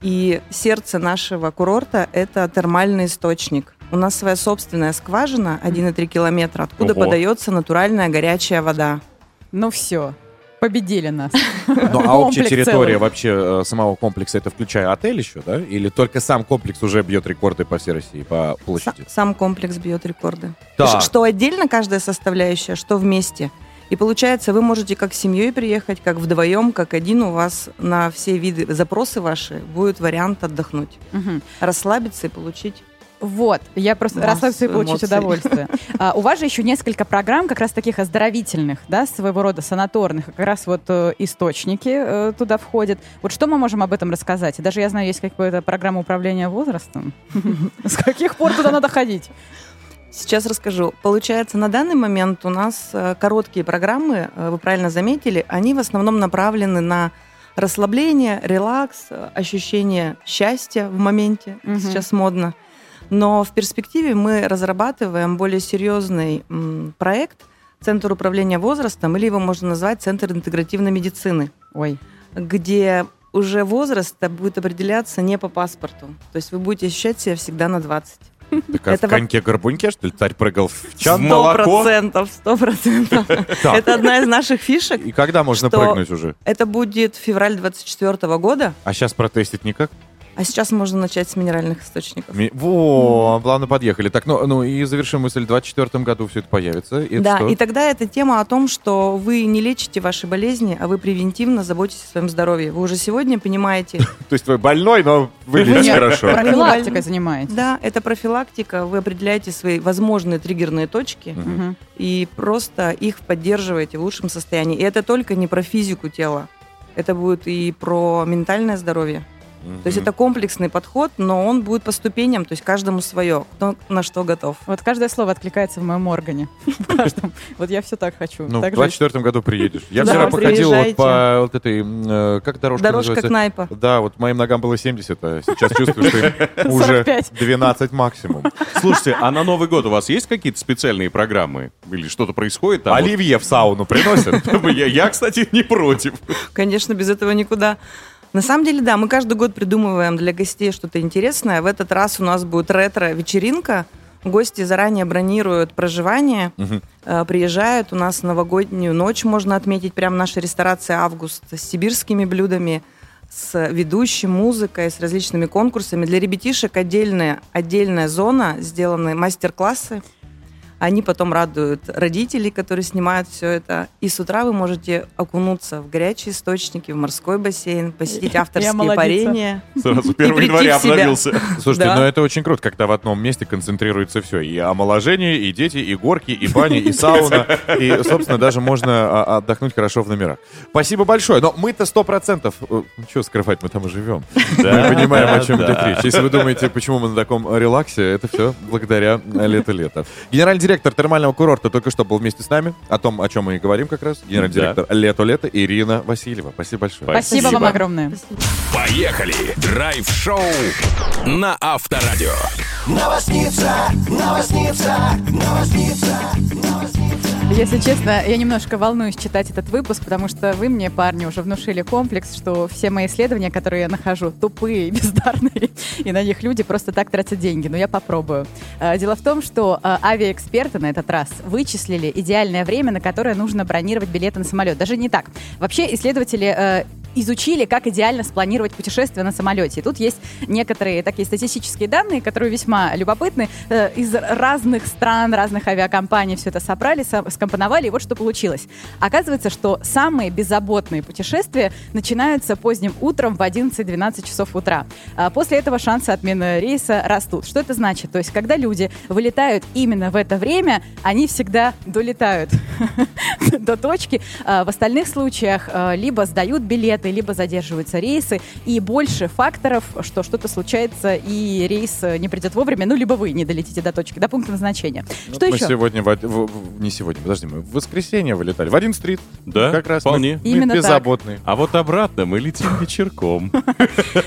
и сердце нашего курорта – это термальный источник. У нас своя собственная скважина 1,3 километра, откуда Ого. подается натуральная горячая вода. Ну все, победили нас. Ну, а общая территория вообще э, самого комплекса, это включая отель еще, да? Или только сам комплекс уже бьет рекорды по всей России, по площади? Сам комплекс бьет рекорды. Что отдельно каждая составляющая, что вместе. И получается, вы можете как семьей приехать, как вдвоем, как один. У вас на все виды запросы ваши будет вариант отдохнуть, расслабиться и получить. Вот, я просто расслабься и получить удовольствие. А, у вас же еще несколько программ, как раз таких оздоровительных, да, своего рода санаторных, как раз вот э, источники э, туда входят. Вот что мы можем об этом рассказать? И даже я знаю, есть какая-то программа управления возрастом. С каких пор туда надо ходить? Сейчас расскажу. Получается, на данный момент у нас э, короткие программы, э, вы правильно заметили, они в основном направлены на расслабление, релакс, э, ощущение счастья в моменте. Мгм. Сейчас модно. Но в перспективе мы разрабатываем более серьезный проект Центр управления возрастом, или его можно назвать Центр интегративной медицины, Ой, где уже возраст будет определяться не по паспорту. То есть вы будете ощущать себя всегда на 20. Так а Это в коньке-горбуньке, что ли, царь прыгал в чан? В Сто молоко? процентов, сто процентов. Это одна из наших фишек. И когда можно прыгнуть уже? Это будет февраль 24 года, А сейчас протестить никак? А сейчас можно начать с минеральных источников. Ми- Во, плавно подъехали. Так, ну, ну и завершим мысль. В 2024 году все это появится. И это да, что? и тогда это тема о том, что вы не лечите ваши болезни, а вы превентивно заботитесь о своем здоровье. Вы уже сегодня понимаете, То есть вы больной, но выглядите хорошо. профилактикой занимаетесь. да, это профилактика, вы определяете свои возможные триггерные точки и просто их поддерживаете в лучшем состоянии. И это только не про физику тела, это будет и про ментальное здоровье. То есть это комплексный подход, но он будет по ступеням, то есть каждому свое, кто на что готов. Вот каждое слово откликается в моем органе. В каждом. Вот я все так хочу. Ну, в Так жить. 2024 году приедешь. Я вчера походил вот по вот этой, э, как дорожка Дорожка? Кнайпа. Да, вот моим ногам было 70, а сейчас чувствую, что уже 45. 12 максимум. Слушайте, а на Новый год у вас есть какие-то специальные программы? Или что-то происходит там? Оливье в сауну приносят. Я, кстати, не против. Конечно, без этого никуда. На самом деле, да, мы каждый год придумываем для гостей что-то интересное. В этот раз у нас будет ретро-вечеринка. Гости заранее бронируют проживание, э, приезжают. У нас новогоднюю ночь можно отметить. Прям наша ресторация «Август» с сибирскими блюдами, с ведущим, музыкой, с различными конкурсами. Для ребятишек отдельная, отдельная зона, сделаны мастер-классы. Они потом радуют родителей, которые снимают все это. И с утра вы можете окунуться в горячие источники, в морской бассейн, посетить авторские парения. Сразу И 1 прийти января обновился. Слушайте, Да. ну это очень круто, когда в одном месте концентрируется все. И омоложение, и дети, и горки, и бани, и сауна. И, собственно, даже можно а, отдохнуть хорошо в номерах. Спасибо большое. Но мы-то сто процентов... Что скрывать, мы там и живем. Да, Мы понимаем, да, о чем да. идет речь. Если вы думаете, почему мы на таком релаксе, это все благодаря лето-лето. Генеральный директор термального курорта только что был вместе с нами. О том, о чем мы и говорим как раз. Генеральный Да. директор «Лето-лето» Ирина Васильева. Спасибо большое. Спасибо, вам огромное. Поехали! Драйв-шоу на Авторадио. Новосница, новосница, новосница, новосница. Если честно, я немножко волнуюсь читать этот выпуск, потому что вы мне, парни, уже внушили комплекс, что все мои исследования, которые я нахожу, тупые бездарные, и на них люди просто так тратят деньги. Но я попробую. Э, Дело в том, что э, авиаэксперты на этот раз вычислили идеальное время, на которое нужно бронировать билеты на самолет. Даже не так. Вообще исследователи э, изучили, как идеально спланировать путешествие на самолете. И тут есть некоторые такие статистические данные, которые весьма любопытны. Э, Из разных стран, разных авиакомпаний все это собрали, со- скомпоновали, и вот что получилось. Оказывается, что самые беззаботные путешествия начинаются поздним утром в 11-12 часов утра. А После этого шансы отмены рейса растут. Что это значит? То есть, когда люди вылетают именно в это время, они всегда долетают до точки. А В остальных случаях а, либо сдают билеты, либо задерживаются рейсы, и больше факторов, что что-то случается, и рейс э, не придет вовремя, ну, либо вы не долетите до точки, до пункта назначения. Что мы еще? сегодня, в в- в- не сегодня, подожди, мы в воскресенье вылетали. В 11.30. Да, как раз мы- вполне. мы, Именно так. беззаботные. А вот обратно мы летим вечерком.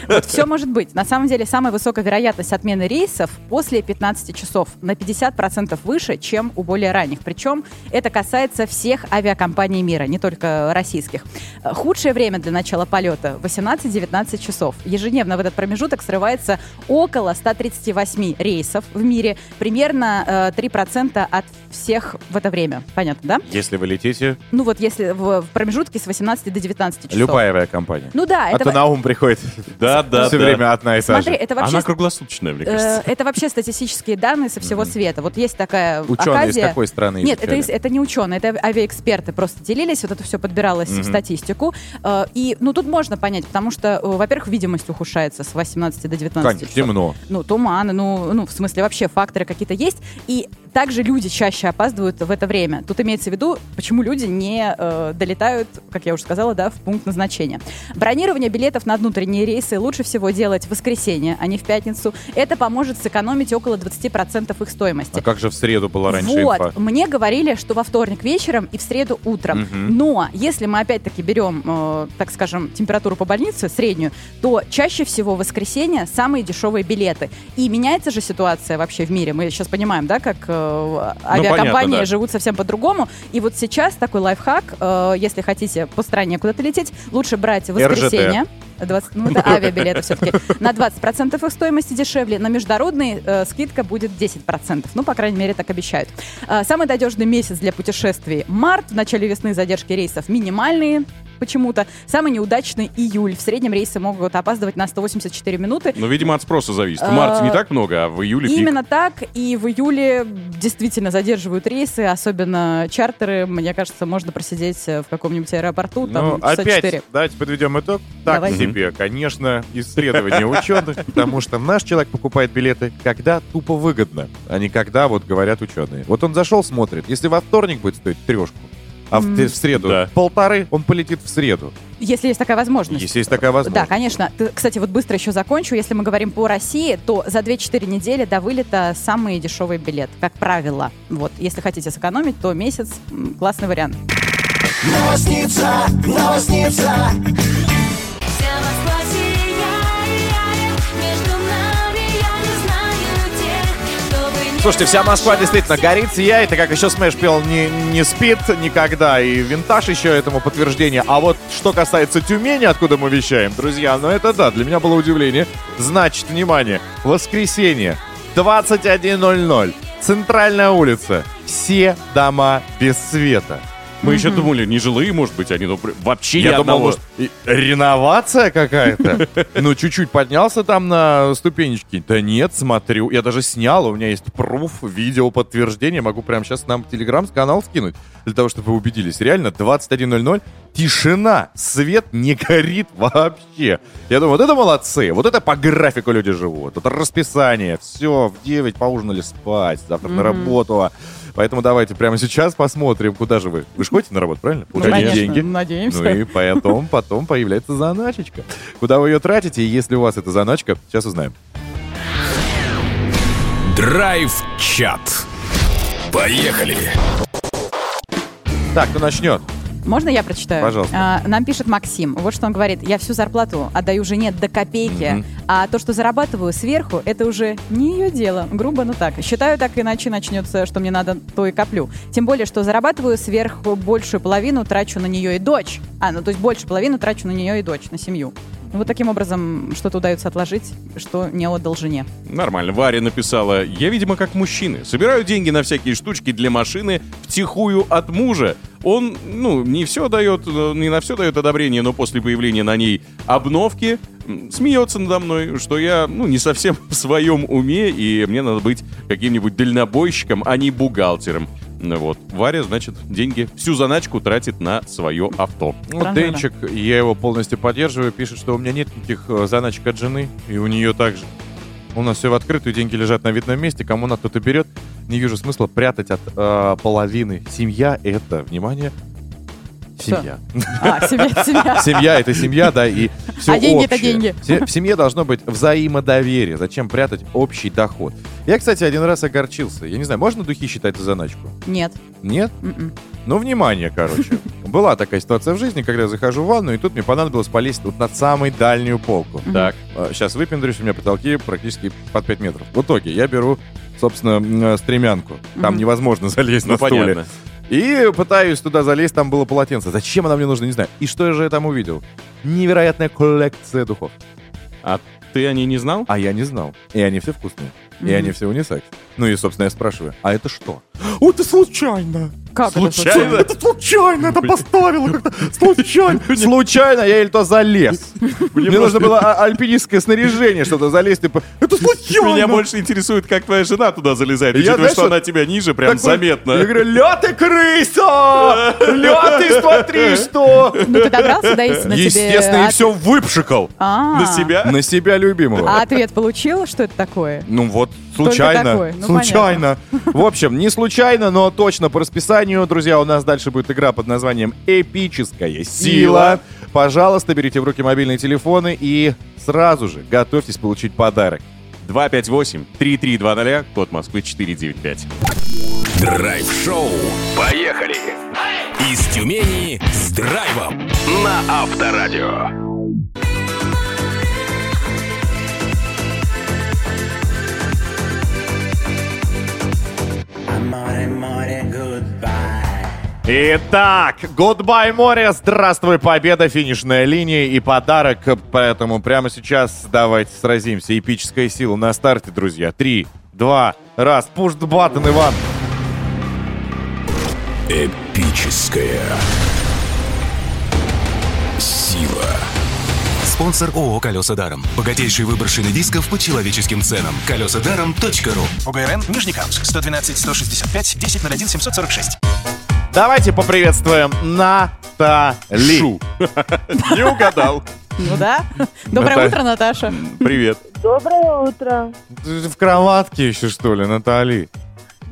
Вот все может быть. На самом деле, самая высокая вероятность отмены рейсов после 15 часов на 50% выше, чем у более ранних. Причем это касается всех авиакомпаний мира, не только российских. Э, Худшее время для начала полета 18-19 часов. Ежедневно в этот промежуток срывается около 138 рейсов в мире, примерно э, 3% от всех в это время. Понятно, да? Если вы летите, Ну вот если в, в промежутке с 18 до 19 часов. любая авиакомпания. Ну да, А это... то на ум приходит Да, да, все да. время одна и та Смотри, же. это вообще... Она круглосуточная, мне Э, кажется. Это вообще статистические данные со всего света. Вот есть такая Ученые из какой страны Нет, это, не ученые, это авиаэксперты просто делились, вот это все подбиралось в статистику. Э, И, ну, тут можно понять, потому что, э, во-первых, видимость ухудшается с 18 до 19 Конечно, часов. темно. Ну, туманы, ну, ну, в смысле, вообще факторы какие-то есть. И также люди чаще опаздывают в это время. Тут имеется в виду, почему люди не э, долетают, как я уже сказала, да, в пункт назначения. Бронирование билетов на внутренние рейсы лучше всего делать в воскресенье, а не в пятницу. Это поможет сэкономить около 20% их стоимости. А как же в среду была раньше Вот, инфа? мне говорили, что во вторник вечером и в среду утром. Мгм. Но если мы опять-таки берем, э, так скажем, температуру по больнице среднюю, то чаще всего в воскресенье самые дешевые билеты. И меняется же ситуация вообще в мире. Мы сейчас понимаем, да, как э, авиакомпании понятно, да. живут совсем по-другому. И вот сейчас такой лайфхак, э, если хотите по стране куда-то лететь, лучше брать в воскресенье. 20, ну, это авиабилеты все-таки. На 20% их стоимости дешевле. На международные э, скидка будет 10%. Ну, по крайней мере, так обещают. А, самый надежный месяц для путешествий – март. В начале весны задержки рейсов минимальные почему-то. Самый неудачный – июль. В среднем рейсы могут опаздывать на 184 минуты. Ну, видимо, от спроса зависит. В марте не так много, а в июле пик. Именно так. И в июле действительно задерживают рейсы, особенно чартеры. Мне кажется, можно просидеть э, в каком-нибудь аэропорту. Там Ну, опять, давайте подведем итог. Так Давай. себе, конечно, исследование ученых, потому что наш человек покупает билеты, когда тупо выгодно, а не когда, вот говорят ученые. Вот он зашел, смотрит, если во вторник будет стоить трешку, а в, в среду Да. полторы, он полетит в среду. Если есть такая возможность. Если есть такая Да, возможность. конечно. Ты, кстати, вот быстро еще закончу. Если мы говорим по России, то за 2-4 недели до вылета самый дешевый билет, как правило. Вот, если хотите сэкономить, то месяц м, классный вариант. Новосница, новосница. Слушайте, вся Москва действительно горит, сияет, и как еще Smash пел, не, не спит никогда, и Винтаж еще этому подтверждение. А вот что касается Тюмени, откуда мы вещаем, друзья, ну это да, для меня было удивление. Значит, внимание, воскресенье, 21.00, центральная улица, все дома без света. Мы еще думали, не жилые, может быть, они, но вообще Я ни думал, одного. может, и реновация какая-то. Ну, чуть-чуть поднялся там на ступенечки. Да нет, смотрю. Я даже снял, у меня есть пруф, видео, подтверждение. Могу прямо сейчас нам телеграм-канал скинуть, для того, чтобы вы убедились. Реально, 21.00, тишина, свет не горит вообще. Я думаю, вот это молодцы, вот это по графику люди живут. Это расписание, все, в 9 поужинали спать, завтра на работу. Поэтому давайте прямо сейчас посмотрим, куда же вы. Вы же ходите на работу, правильно? Ну, Получаете деньги. надеемся. Ну и потом, потом появляется заначечка. Куда вы ее тратите, и если у вас эта заначка, сейчас узнаем. Драйв-чат. Поехали. Так, кто начнет? Можно я прочитаю? Пожалуйста. А, нам пишет Максим. Вот что он говорит. Я всю зарплату отдаю жене до копейки, Мгм. А то, что зарабатываю сверху, это уже не ее дело. Грубо, но так. Считаю, так иначе начнется, что мне надо, то и коплю. Тем более, что зарабатываю сверху большую половину, трачу на нее и дочь. А, ну то есть больше половину трачу на нее и дочь, на семью. Вот таким образом что-то удается отложить, что не отдал жене. Нормально. Варя написала, я, видимо, как мужчины. Собираю деньги на всякие штучки для машины втихую от мужа. Он, ну, не все дает, э, не на все дает одобрение, но после появления на ней обновки смеется надо мной, что я, ну, не совсем в своем уме, и мне надо быть каким-нибудь дальнобойщиком, а не бухгалтером. Ну вот, Варя, значит, деньги, всю заначку тратит на свое авто. Ну, Странно, Денчик, я его полностью поддерживаю, пишет, что у меня нет никаких э, заначек от жены, и у нее также. У нас все в открытую, деньги лежат на видном месте, кому надо, тот и берет. Не вижу смысла прятать от э, половины. Семья — это, внимание? Семья. А, семья, семья. Семья — это семья, да, и все А деньги — это деньги. В семье должно быть взаимодоверие. Зачем прятать общий доход? Я, кстати, один раз огорчился. Я не знаю, можно духи считать за заначку? Нет. Нет? М-м. Ну, внимание, короче. Была такая ситуация в жизни, когда я захожу в ванну, и тут мне понадобилось полезть вот на самую дальнюю полку. Так. Сейчас выпендрюсь, у меня потолки практически под 5 метров. В итоге я беру, собственно, э, стремянку. Там невозможно залезть Ну, на стуле. И пытаюсь туда залезть, там было полотенце. Зачем оно мне нужно, не знаю. И что же я там увидел? Невероятная коллекция духов. А ты о ней не знал? А я не знал. И они все вкусные. И Мгм. они все унисекс. Ну и, собственно, я спрашиваю, а это что? О, это случайно. Как это Случайно? Это случайно, это поставила как-то случайно. Случайно я или то залез. Мне нужно было а- альпинистское снаряжение, чтобы залезть. и по- Это случайно. Меня больше интересует, как твоя жена туда залезает. Я, Учитывая, что она тебя ниже, прям заметно. Я говорю, ля ты крыса! Ля ты смотри, что! Ну, ты добрался до истины? Естественно, и все выпшикал. А. На себя? На себя любимого. А ответ получил? Что это такое? Ну вот, случайно. такой, ну, случайно. В общем, не случайно, но точно по расписанию, друзья, у нас дальше будет игра под названием «Эпическая сила». Пожалуйста, берите в руки мобильные телефоны и сразу же готовьтесь получить подарок. 258-3320, код Москвы 495. Драйв-шоу. Поехали. Из Тюмени с драйвом на Авторадио. Итак, Goodbye море, здравствуй, победа, финишная линия и подарок. Поэтому прямо сейчас давайте сразимся. Эпическая сила на старте, друзья. Три, два, раз. Пуш баттон, Иван. Эпическая сила. Спонсор ООО «Колеса даром». Богатейший выбор шин и дисков по человеческим ценам. Колесадаром.ру УГРН Нижнекамск 112 165 1001 746. Давайте поприветствуем Натали. Шу. Не угадал. Ну да. Доброе Наталья. утро, Наташа. Привет. Доброе утро. Ты же в кроватке еще, что ли, Натали?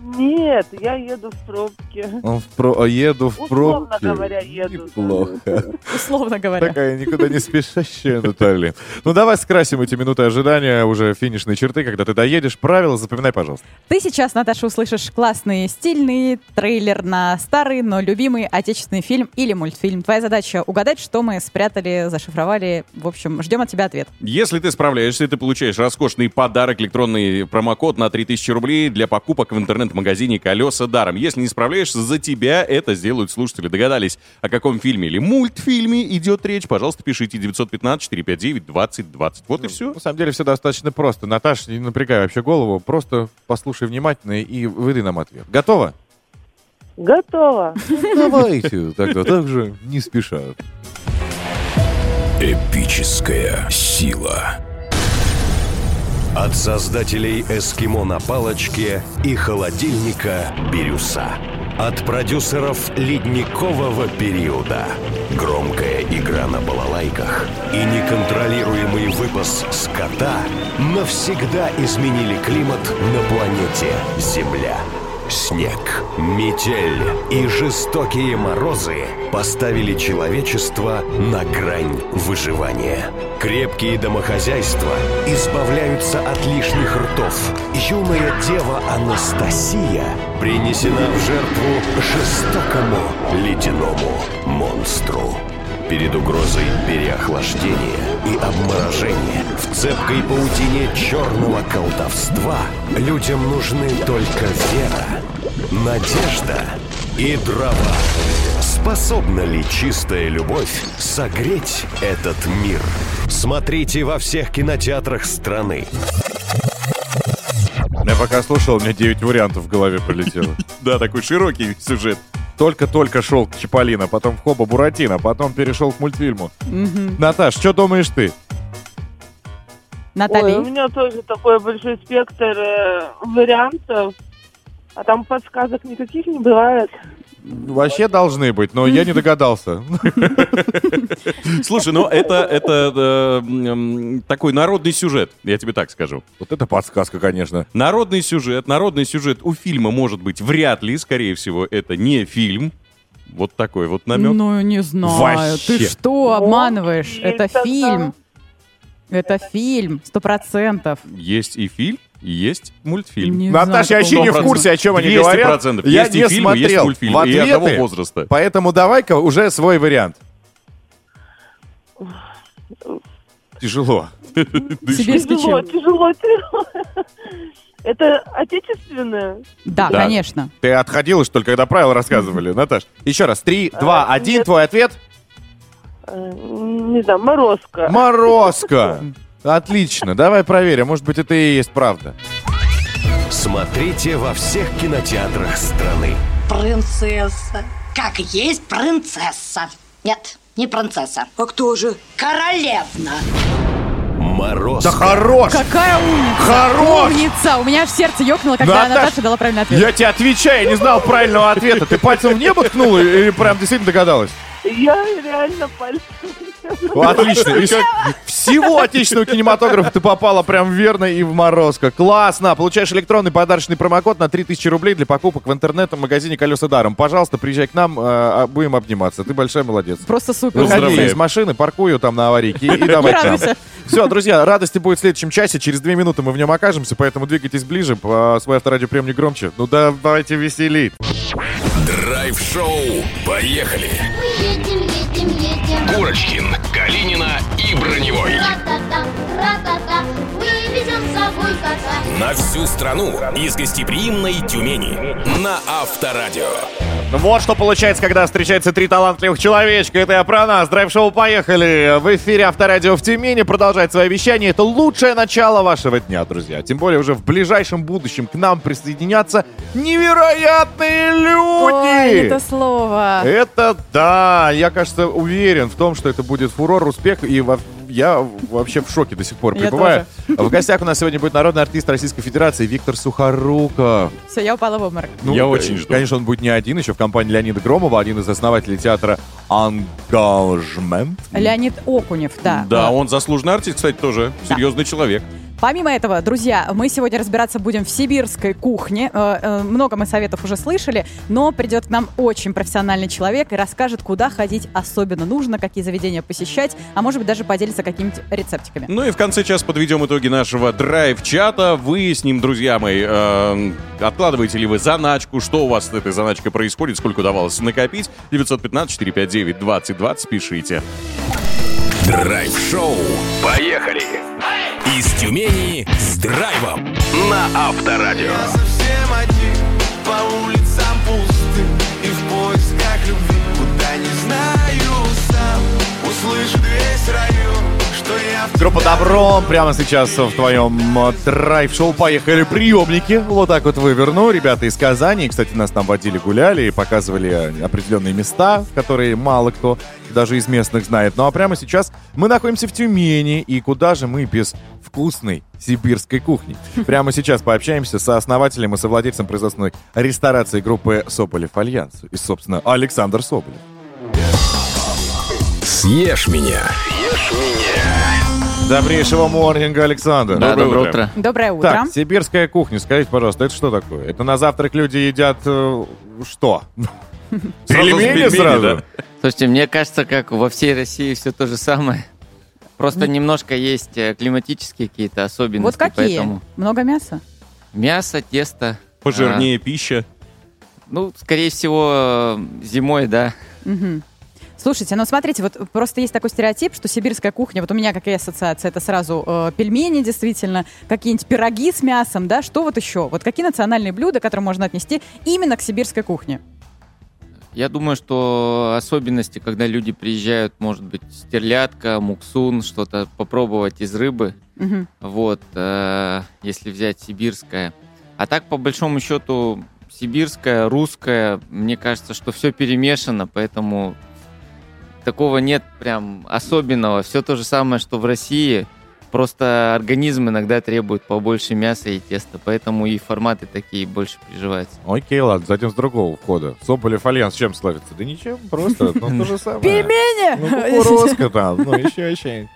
Нет, я еду в пробке. Он в про- еду в Условно пробке. говоря, еду. Плохо. Условно говоря. Такая никуда не спешащая Наталья. Ну давай скрасим эти минуты ожидания уже финишной черты, когда ты доедешь. Правила запоминай, пожалуйста. Ты сейчас, Наташа, услышишь классный, стильный трейлер на старый, но любимый отечественный фильм или мультфильм. Твоя задача угадать, что мы спрятали, зашифровали. В общем, ждем от тебя ответ. Если ты справляешься, ты получаешь роскошный подарок, электронный промокод на 3000 рублей для покупок в интернет-магазине «Колеса даром». Если не справляешься, за тебя это сделают слушатели. Догадались, о каком фильме или мультфильме идет речь? Пожалуйста, пишите 915-459-2020. Вот и все. На самом деле все достаточно просто. Наташ, не напрягай вообще голову, просто послушай внимательно и выдай нам ответ. Готово? Готово. Давайте тогда так же не спеша. Эпическая сила. От создателей «Эскимо на палочке» и холодильника «Бирюса». От продюсеров «Ледникового периода». Громкая игра на балалайках и неконтролируемый выпас скота навсегда изменили климат на планете Земля. Снег, метель и жестокие морозы поставили человечество на грань выживания. Крепкие домохозяйства избавляются от лишних ртов. Юная дева Анастасия принесена в жертву жестокому ледяному монстру. Перед угрозой переохлаждения и обморожения в цепкой паутине черного колдовства людям нужны только вера, надежда и дрова. Способна ли чистая любовь согреть этот мир? Смотрите во всех кинотеатрах страны. Я пока слушал, у меня 9 вариантов в голове полетело. Да, такой широкий сюжет. Только-только шел к Чиполлино, потом в Хоба Буратино, потом перешел к мультфильму. Мгм. Наташ, что думаешь ты? Натали? Ой, у меня тоже такой большой спектр э, вариантов. А там подсказок никаких не бывает. Вообще должны быть, но я не догадался. Слушай, ну это, это э, такой народный сюжет, я тебе так скажу. Вот это подсказка, конечно. Народный сюжет, народный сюжет у фильма может быть вряд ли, скорее всего, это не фильм. Вот такой вот намек. Ну, не знаю. Вообще. Ты что, обманываешь? Это фильм. Это фильм, сто процентов. Есть и фильм, есть мультфильм. Не Наташ, я вообще не в курсе, о чем они 200%. говорят. Я Есть и не фильм, и есть смотрел мультфильм, в и одного ответы, возраста. Поэтому давай-ка уже свой вариант. Тяжело. Тяжело, тяжело, тяжело. Это отечественное? Да, Да. конечно. Ты отходила, что ли, когда правила рассказывали, Наташ? Еще раз. Три, два, А, один, нет. твой ответ. Э, Не знаю, морозка. Морозко. Отлично. Давай проверим. Может быть, это и есть правда. Смотрите во всех кинотеатрах страны. Принцесса. Как есть принцесса. Нет, не принцесса. А кто же? Королевна. Мороз. Да хорош! Какая умница! Хорош! Умница! У меня аж сердце ёкнуло, когда Наташ, Наташа дала правильный ответ. Я тебе отвечаю, я не знал правильного ответа. Ты пальцем в небо ткнула или прям действительно догадалась? Я реально пальцем. Ну, Отлично. Из всего отечественного кинематографа ты попала прям верно и в морозко. Классно. Получаешь электронный подарочный промокод на 3000 рублей для покупок в интернет-магазине «Колеса даром». Пожалуйста, приезжай к нам, э, а будем обниматься. Ты большая молодец. Просто супер. Выходи Поздравляю. из машины, паркую там на аварийке и, давай к нам. Все, друзья, радости будет в следующем часе. Через две минуты мы в нем окажемся, поэтому двигайтесь ближе. По свой авторадиоприем не громче. Ну давайте веселить. Драйв-шоу. Поехали. Мы едем. Курочкин, Калинина и Броневой. На всю страну из гостеприимной Тюмени. На Авторадио. Ну Вот что получается, когда встречаются три талантливых человечка. Это я про нас. Драйв-шоу «Поехали». В эфире Авторадио в Тюмени. Продолжает свое вещание. Это лучшее начало вашего дня, друзья. Тем более уже в ближайшем будущем к нам присоединятся невероятные люди. Ой, это слово. Это да, я, кажется, уверен в том, что это будет фурор, успех, и во- я вообще в шоке до сих пор Я пребываю. В гостях у нас сегодня будет народный артист Российской Федерации Виктор Сухоруков. Все, я упала в обморок. Ну, Я очень жду. Конечно, он будет не один, еще в компании Леонида Громова, один из основателей театра «Ангажмент». Леонид Окунев, да. Да, он заслуженный артист, кстати, тоже. Да. Серьезный человек. Помимо этого, друзья, мы сегодня разбираться будем в сибирской кухне. Э, э, Много мы советов уже слышали, но придет к нам очень профессиональный человек и расскажет, куда ходить особенно нужно, какие заведения посещать, а может быть даже поделится какими-нибудь рецептиками. Ну и в конце часа подведем итоги нашего драйв-чата. Выясним, друзья мои, э, откладываете ли вы заначку, что у вас с этой заначкой происходит, сколько удавалось накопить. 915-459-2020, пишите. Драйв-шоу. Поехали! Из Тюмени с драйвом на Авторадио. совсем один По улицам Группа тебя Добро прямо сейчас в твоем э, драйв-шоу поехали приемники. Вот так вот выверну. Ребята из Казани, кстати, нас там водили, гуляли и показывали определенные места, которые мало кто даже из местных знает. Ну а прямо сейчас мы находимся в Тюмени. И куда же мы без вкусной сибирской кухни? Прямо сейчас пообщаемся со основателем и совладельцем производственной ресторации группы Соболев Альянс. И, собственно, Александр Соболев. Съешь меня. Добрейшего морнинга, Александр. Да, доброе Доброе утро. Доброе утро. Так, сибирская кухня, скажите, пожалуйста, это что такое? Это на завтрак люди едят э, что? Пельмени сразу? Слушайте, мне кажется, как во всей России все то же самое. Просто немножко есть э, климатические какие-то особенности. Вот какие? Поэтому Много мяса? мясо, тесто. Пожирнее пища. Ну, скорее всего, э, зимой, да. Мгм. Слушайте, ну смотрите, вот просто есть такой стереотип, что сибирская кухня, вот у меня какая ассоциация, это сразу э, пельмени, действительно, какие-нибудь пироги с мясом, да, что вот еще? Вот какие национальные блюда, которые можно отнести именно к сибирской кухне? Я думаю, что особенности, когда люди приезжают, может быть, стерлядка, муксун, что-то попробовать из рыбы. Мгм. Вот, э, если взять сибирское. А так, по большому счету, сибирское, русское, мне кажется, что все перемешано, поэтому такого нет прям особенного. Все то же самое, что в России. Просто организм иногда требует побольше мяса и теста, поэтому и форматы такие больше приживаются. Окей, ладно, затем с другого входа. Соболев Альянс чем славится? Да ничем, просто, ну, то же самое. Пельмени! Ну, кукурузка там, ну, еще, еще.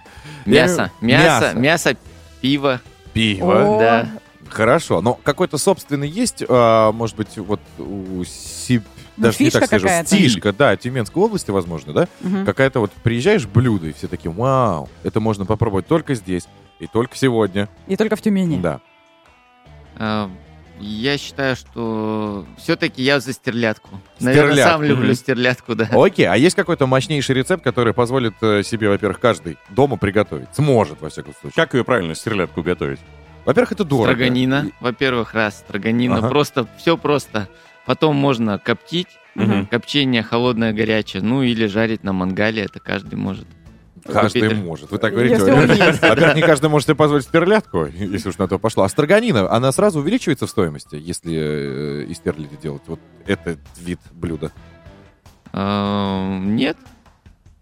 Мясо, мясо, мясо, пиво. Пиво. Да. Хорошо, но какой-то собственный есть, а, может быть, вот у Даже не фишка так скажу, какая-то. стишка, да, Тюменской области, возможно, да? Мгм. Какая-то вот приезжаешь блюдо, и все такие, вау, это можно попробовать только здесь и только сегодня. И только в Тюмени. Да. А, Я считаю, что все-таки я за стерлядку. Наверное, Стерлядку. сам люблю Мгм. стерлядку, да. Окей, а есть какой-то мощнейший рецепт, который позволит э, себе, во-первых, каждый дома приготовить? Сможет, во всяком случае. Как ее правильно стрелятку готовить? Во-первых, это дорого. Строганина, во-первых, раз, строганина. Ага. Просто, все просто. Потом можно коптить, Мгм. копчение холодное, горячее, ну или жарить на мангале, это каждый может. Каждый Купить. может. Вы так говорите. Если он Во-первых, есть. Во-первых, не каждый может себе позволить стерлядку, если уж на то пошло. А строганина, она сразу увеличивается в стоимости, если э, из стерляди делать вот этот вид блюда? А, Нет.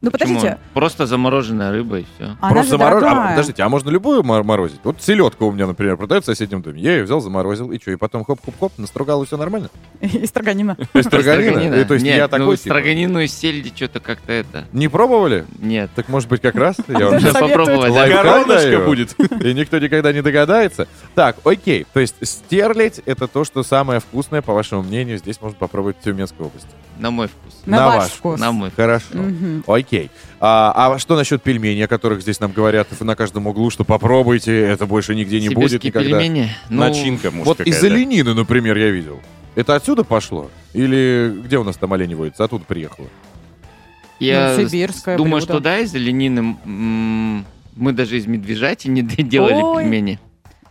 Ну, Почему? подождите. Просто замороженная рыба и все. Она Просто же заморо- дорогая. А, подождите, а можно любую мор- морозить? Вот селедка у меня, например, продается в соседнем доме. Я ее взял, заморозил, и что, и потом хоп-хоп-хоп, настругал, и все нормально? И строганина. Есть строганина? И То есть Нет, я ну, такой типа? строганину из сельди что-то как-то это... Не пробовали? Нет. Так может быть как раз? Я вам попробовать, да. лайфхак Короночка будет. И никто никогда не догадается. Так, окей. То есть стерлядь — это то, что самое вкусное, по вашему мнению, здесь можно попробовать в Тюменской области. На мой вкус. На ваш вкус. На мой. Хорошо. Мгм. Окей. А, а что насчет пельменей, о которых здесь нам говорят на каждом углу, что попробуйте, это больше нигде не будет Сибирские никогда? пельмени. Ну, Начинка, может, Вот из оленины, например, я видел. Это отсюда пошло? Или где у нас там олени водятся? Оттуда приехало? Я Ну, сибирское думаю, блюдо. что да, из оленины. Мы даже из медвежати не делали Ой. пельмени.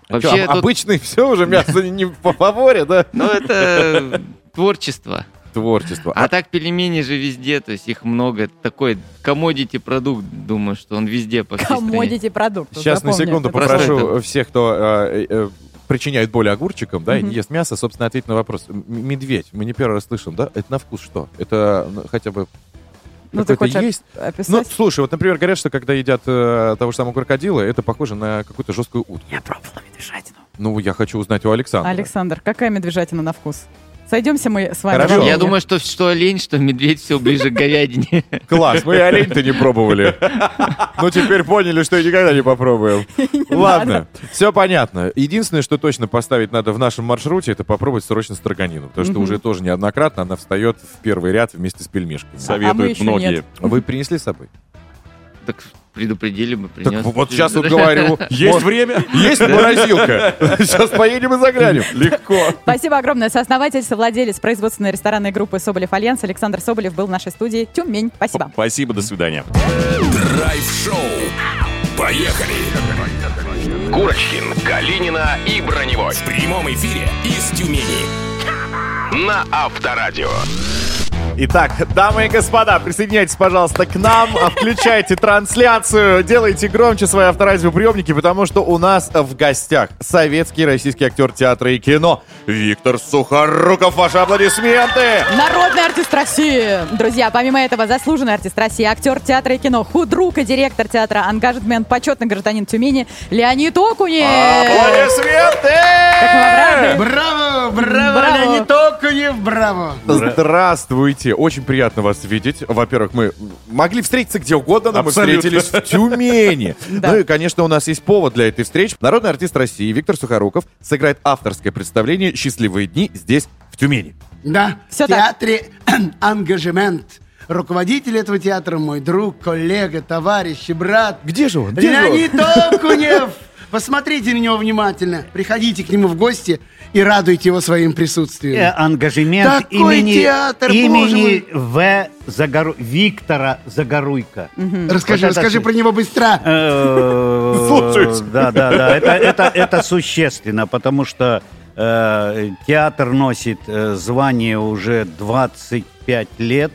А Вообще об- тут- обычный все уже мясо не по фаворе, да? Ну, это творчество. Творчество. А так пельмени же везде, то есть их много. Это такой комодити продукт, думаю, что он везде по всей стране. Комодити продукт. Сейчас на секунду Это попрошу просто всех, кто э, э, причиняет боль огурчиком, да, и Мгм. не ест мясо, собственно, ответить на вопрос. М- медведь, мы не первый раз слышим, да? Это на вкус что? Это ну, хотя бы Ну, ты хочешь есть? оп- описать? Ну, слушай, вот, например, говорят, что когда едят э, того же самого крокодила, это похоже на какую-то жесткую утку. Я пробовала медвежатину. Ну, я хочу узнать у Александра. Александр, какая медвежатина на вкус? Сойдемся мы с вами. Хорошо. Я думаю, что что олень, что медведь все ближе к говядине. Класс, мы и олень-то не пробовали. Ну, теперь поняли, что и никогда не попробуем. Ладно, все понятно. Единственное, что точно поставить надо в нашем маршруте, это попробовать срочно строганину. Потому что уже тоже неоднократно она встает в первый ряд вместе с пельмешками. Советуют А еще многие. Вы принесли с собой? Так предупредили бы, Так принес. вот сейчас вот говорю. Есть Вот. время? Есть морозилка. Сейчас поедем и заглянем. Легко. Спасибо огромное. Сооснователь, совладелец производственной ресторанной группы Соболев Альянс Александр Соболев был в нашей студии. Тюмень. Спасибо. Спасибо, до свидания. Драйв-шоу. Поехали! Курочкин, Калинина и Броневой. В прямом эфире из Тюмени. На Авторадио. Итак, дамы и господа, присоединяйтесь, пожалуйста, к нам, включайте трансляцию, делайте громче свои авторадиоприемники, потому что у нас в гостях советский российский актер театра и кино Виктор Сухоруков. Ваши аплодисменты! Народный артист России. Друзья, помимо этого, заслуженный артист России, актер театра и кино, худрук и директор театра «Ангажмент», почетный гражданин Тюмени Леонид Окунев. Аплодисменты! Браво, браво, Браво. Леонид Окунев, браво. Здравствуйте, очень приятно вас видеть. Во-первых, мы могли встретиться где угодно, но мы Абсолютно. встретились в Тюмени. Ну и, конечно, у нас есть повод для этой встречи. Народный артист России Виктор Сухоруков сыграет авторское представление «Счастливые дни» здесь, в Тюмени. Да, в театре «Ангажемент». Руководитель этого театра мой друг, коллега, товарищ и брат. Где же он? Где же он? Леонид Окунев. Посмотрите на него внимательно. Приходите к нему в гости и радуйте его своим присутствием. Э, ангажемент Такой имени, театр, имени В. Загору... Виктора Загоруйка. Расскажи, Вот это расскажи с- про него быстро. Э, Слушаюсь. Да, да, да. Это, это, это существенно, потому что э, театр носит э, звание уже 25 лет.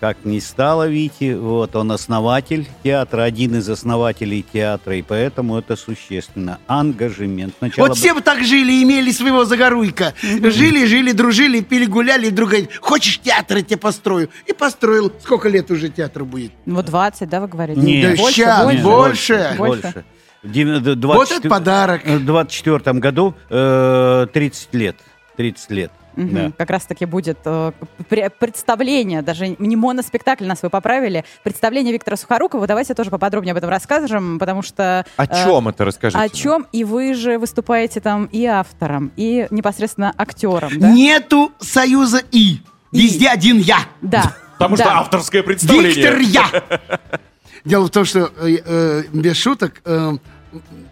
Как ни стало Вити, вот он основатель театра, один из основателей театра, и поэтому это существенно. Ангажемент. Сначала Вот все бы так жили, имели своего загоруйка. Жили, жили, дружили, пили, гуляли, и вдруг говорит, хочешь театр, я тебе построю. И построил. Сколько лет уже театр будет? Вот 20, да, вы говорите? Нет. Да больше, ща, больше. больше. Больше. В дев- д- Вот это 24 подарок. В 24 году э, 30 лет. 30 лет. Мгм. Да. Как раз-таки будет э, пре- представление, даже не моноспектакль, нас вы поправили, представление Виктора Сухорукова. Давайте тоже поподробнее об этом расскажем, потому что... О э, чем это, расскажите? О чем? И вы же выступаете там и автором, и непосредственно актером, да? Нету союза «и». Везде один «я». Да. Потому что авторское представление. Виктор Я. Дело в том, что э, э, без шуток э,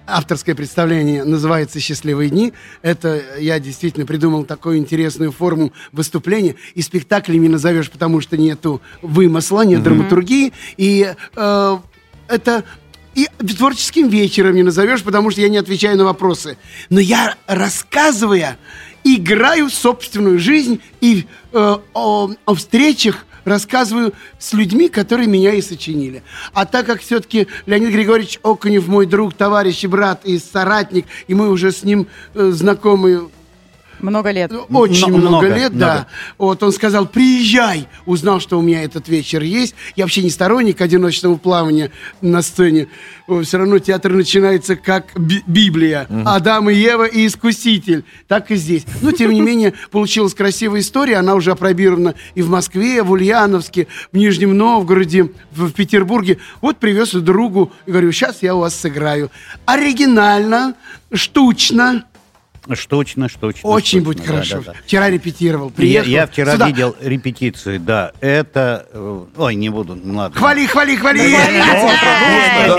авторское представление называется «Счастливые дни». Это я действительно придумал такую интересную форму выступления. И спектаклем не назовешь, потому что нету вымысла, нет драматургии. И э, это и творческим вечером не назовешь, потому что я не отвечаю на вопросы. Но я, рассказывая, играю собственную жизнь и э, о, о встречах рассказываю с людьми, которые меня и сочинили. А так как все-таки Леонид Григорьевич Окунев мой друг, товарищ и брат и соратник, и мы уже с ним э, знакомы Много лет. очень Много, много, лет, много. да. Вот он сказал, приезжай. Узнал, что у меня этот вечер есть. Я вообще не сторонник одиночного плавания на сцене. Все равно театр начинается как Би- Библия. Адам и Ева и Искуситель. Так и здесь. Но, тем не менее, получилась красивая история. Она уже опробирована и в Москве, в Ульяновске, в Нижнем Новгороде, в, в Петербурге. Вот привез другу. И говорю, сейчас я у вас сыграю. Оригинально, штучно. Штучно, штучно. Очень штучно, будет да, хорошо. да, да. Вчера репетировал. Я, Приехал. я вчера сюда. видел репетицию, да. Это... э, Ой, не буду, ну ладно. Хвали, хвали, хвали.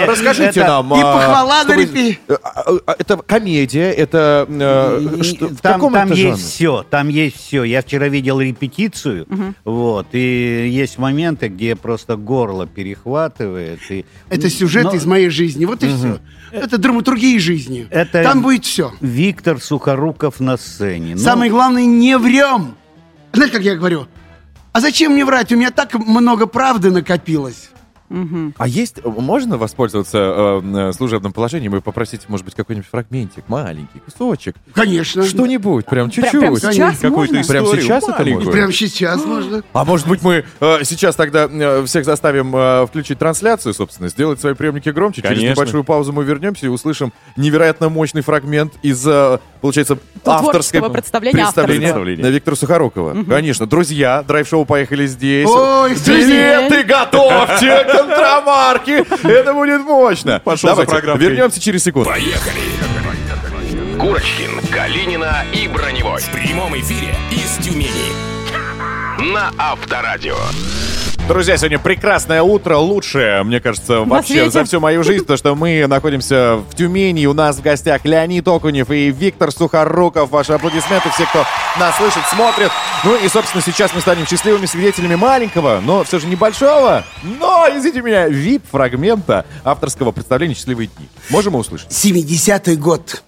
Расскажите Это- нам. И а, похвала на репи- А, а, Это комедия, это... э, там, есть все, там есть все. Я вчера видел репетицию, вот, и есть моменты, где просто горло перехватывает. И, Это сюжет из моей жизни. Вот и все. Это драматургия жизни. Там будет все. Виктор Сухоруков на сцене. Ну, Самое главное, не врем. Знаешь, как я говорю? А зачем мне врать? У меня так много правды накопилось. А есть, можно воспользоваться э, э, служебным положением и попросить, может быть, какой-нибудь фрагментик, маленький кусочек? Конечно. Что-нибудь, прям чуть-чуть. прям сейчас Какую-то можно? Прям сейчас это можно? Прямо сейчас можно. А может быть, мы э, сейчас тогда э, всех заставим э, включить трансляцию, собственно, сделать свои приемники громче. Через Конечно. небольшую паузу мы вернемся и услышим невероятно мощный фрагмент из э, получается, авторское творческого представления представление авторского. на Виктора Сухорукова. Мгм. Конечно, друзья, драйв-шоу «Поехали здесь». Ой, Билеты готовьте, контрамарки. Это будет мощно. Пошел за Давайте, программкой. вернемся через секунду. Поехали! Курочкин, Калинина и Броневой. В прямом эфире из Тюмени. На Авторадио. Друзья, сегодня прекрасное утро, лучшее, мне кажется, вообще свете. за всю мою жизнь, то, что мы находимся в Тюмени, у нас в гостях Леонид Окунев и Виктор Сухоруков. Ваши аплодисменты, все, кто нас слышит, смотрит. Ну и, собственно, сейчас мы станем счастливыми свидетелями маленького, но все же небольшого, но, извините меня, вип-фрагмента авторского представления «Счастливые дни». Можем мы услышать? 70-й год.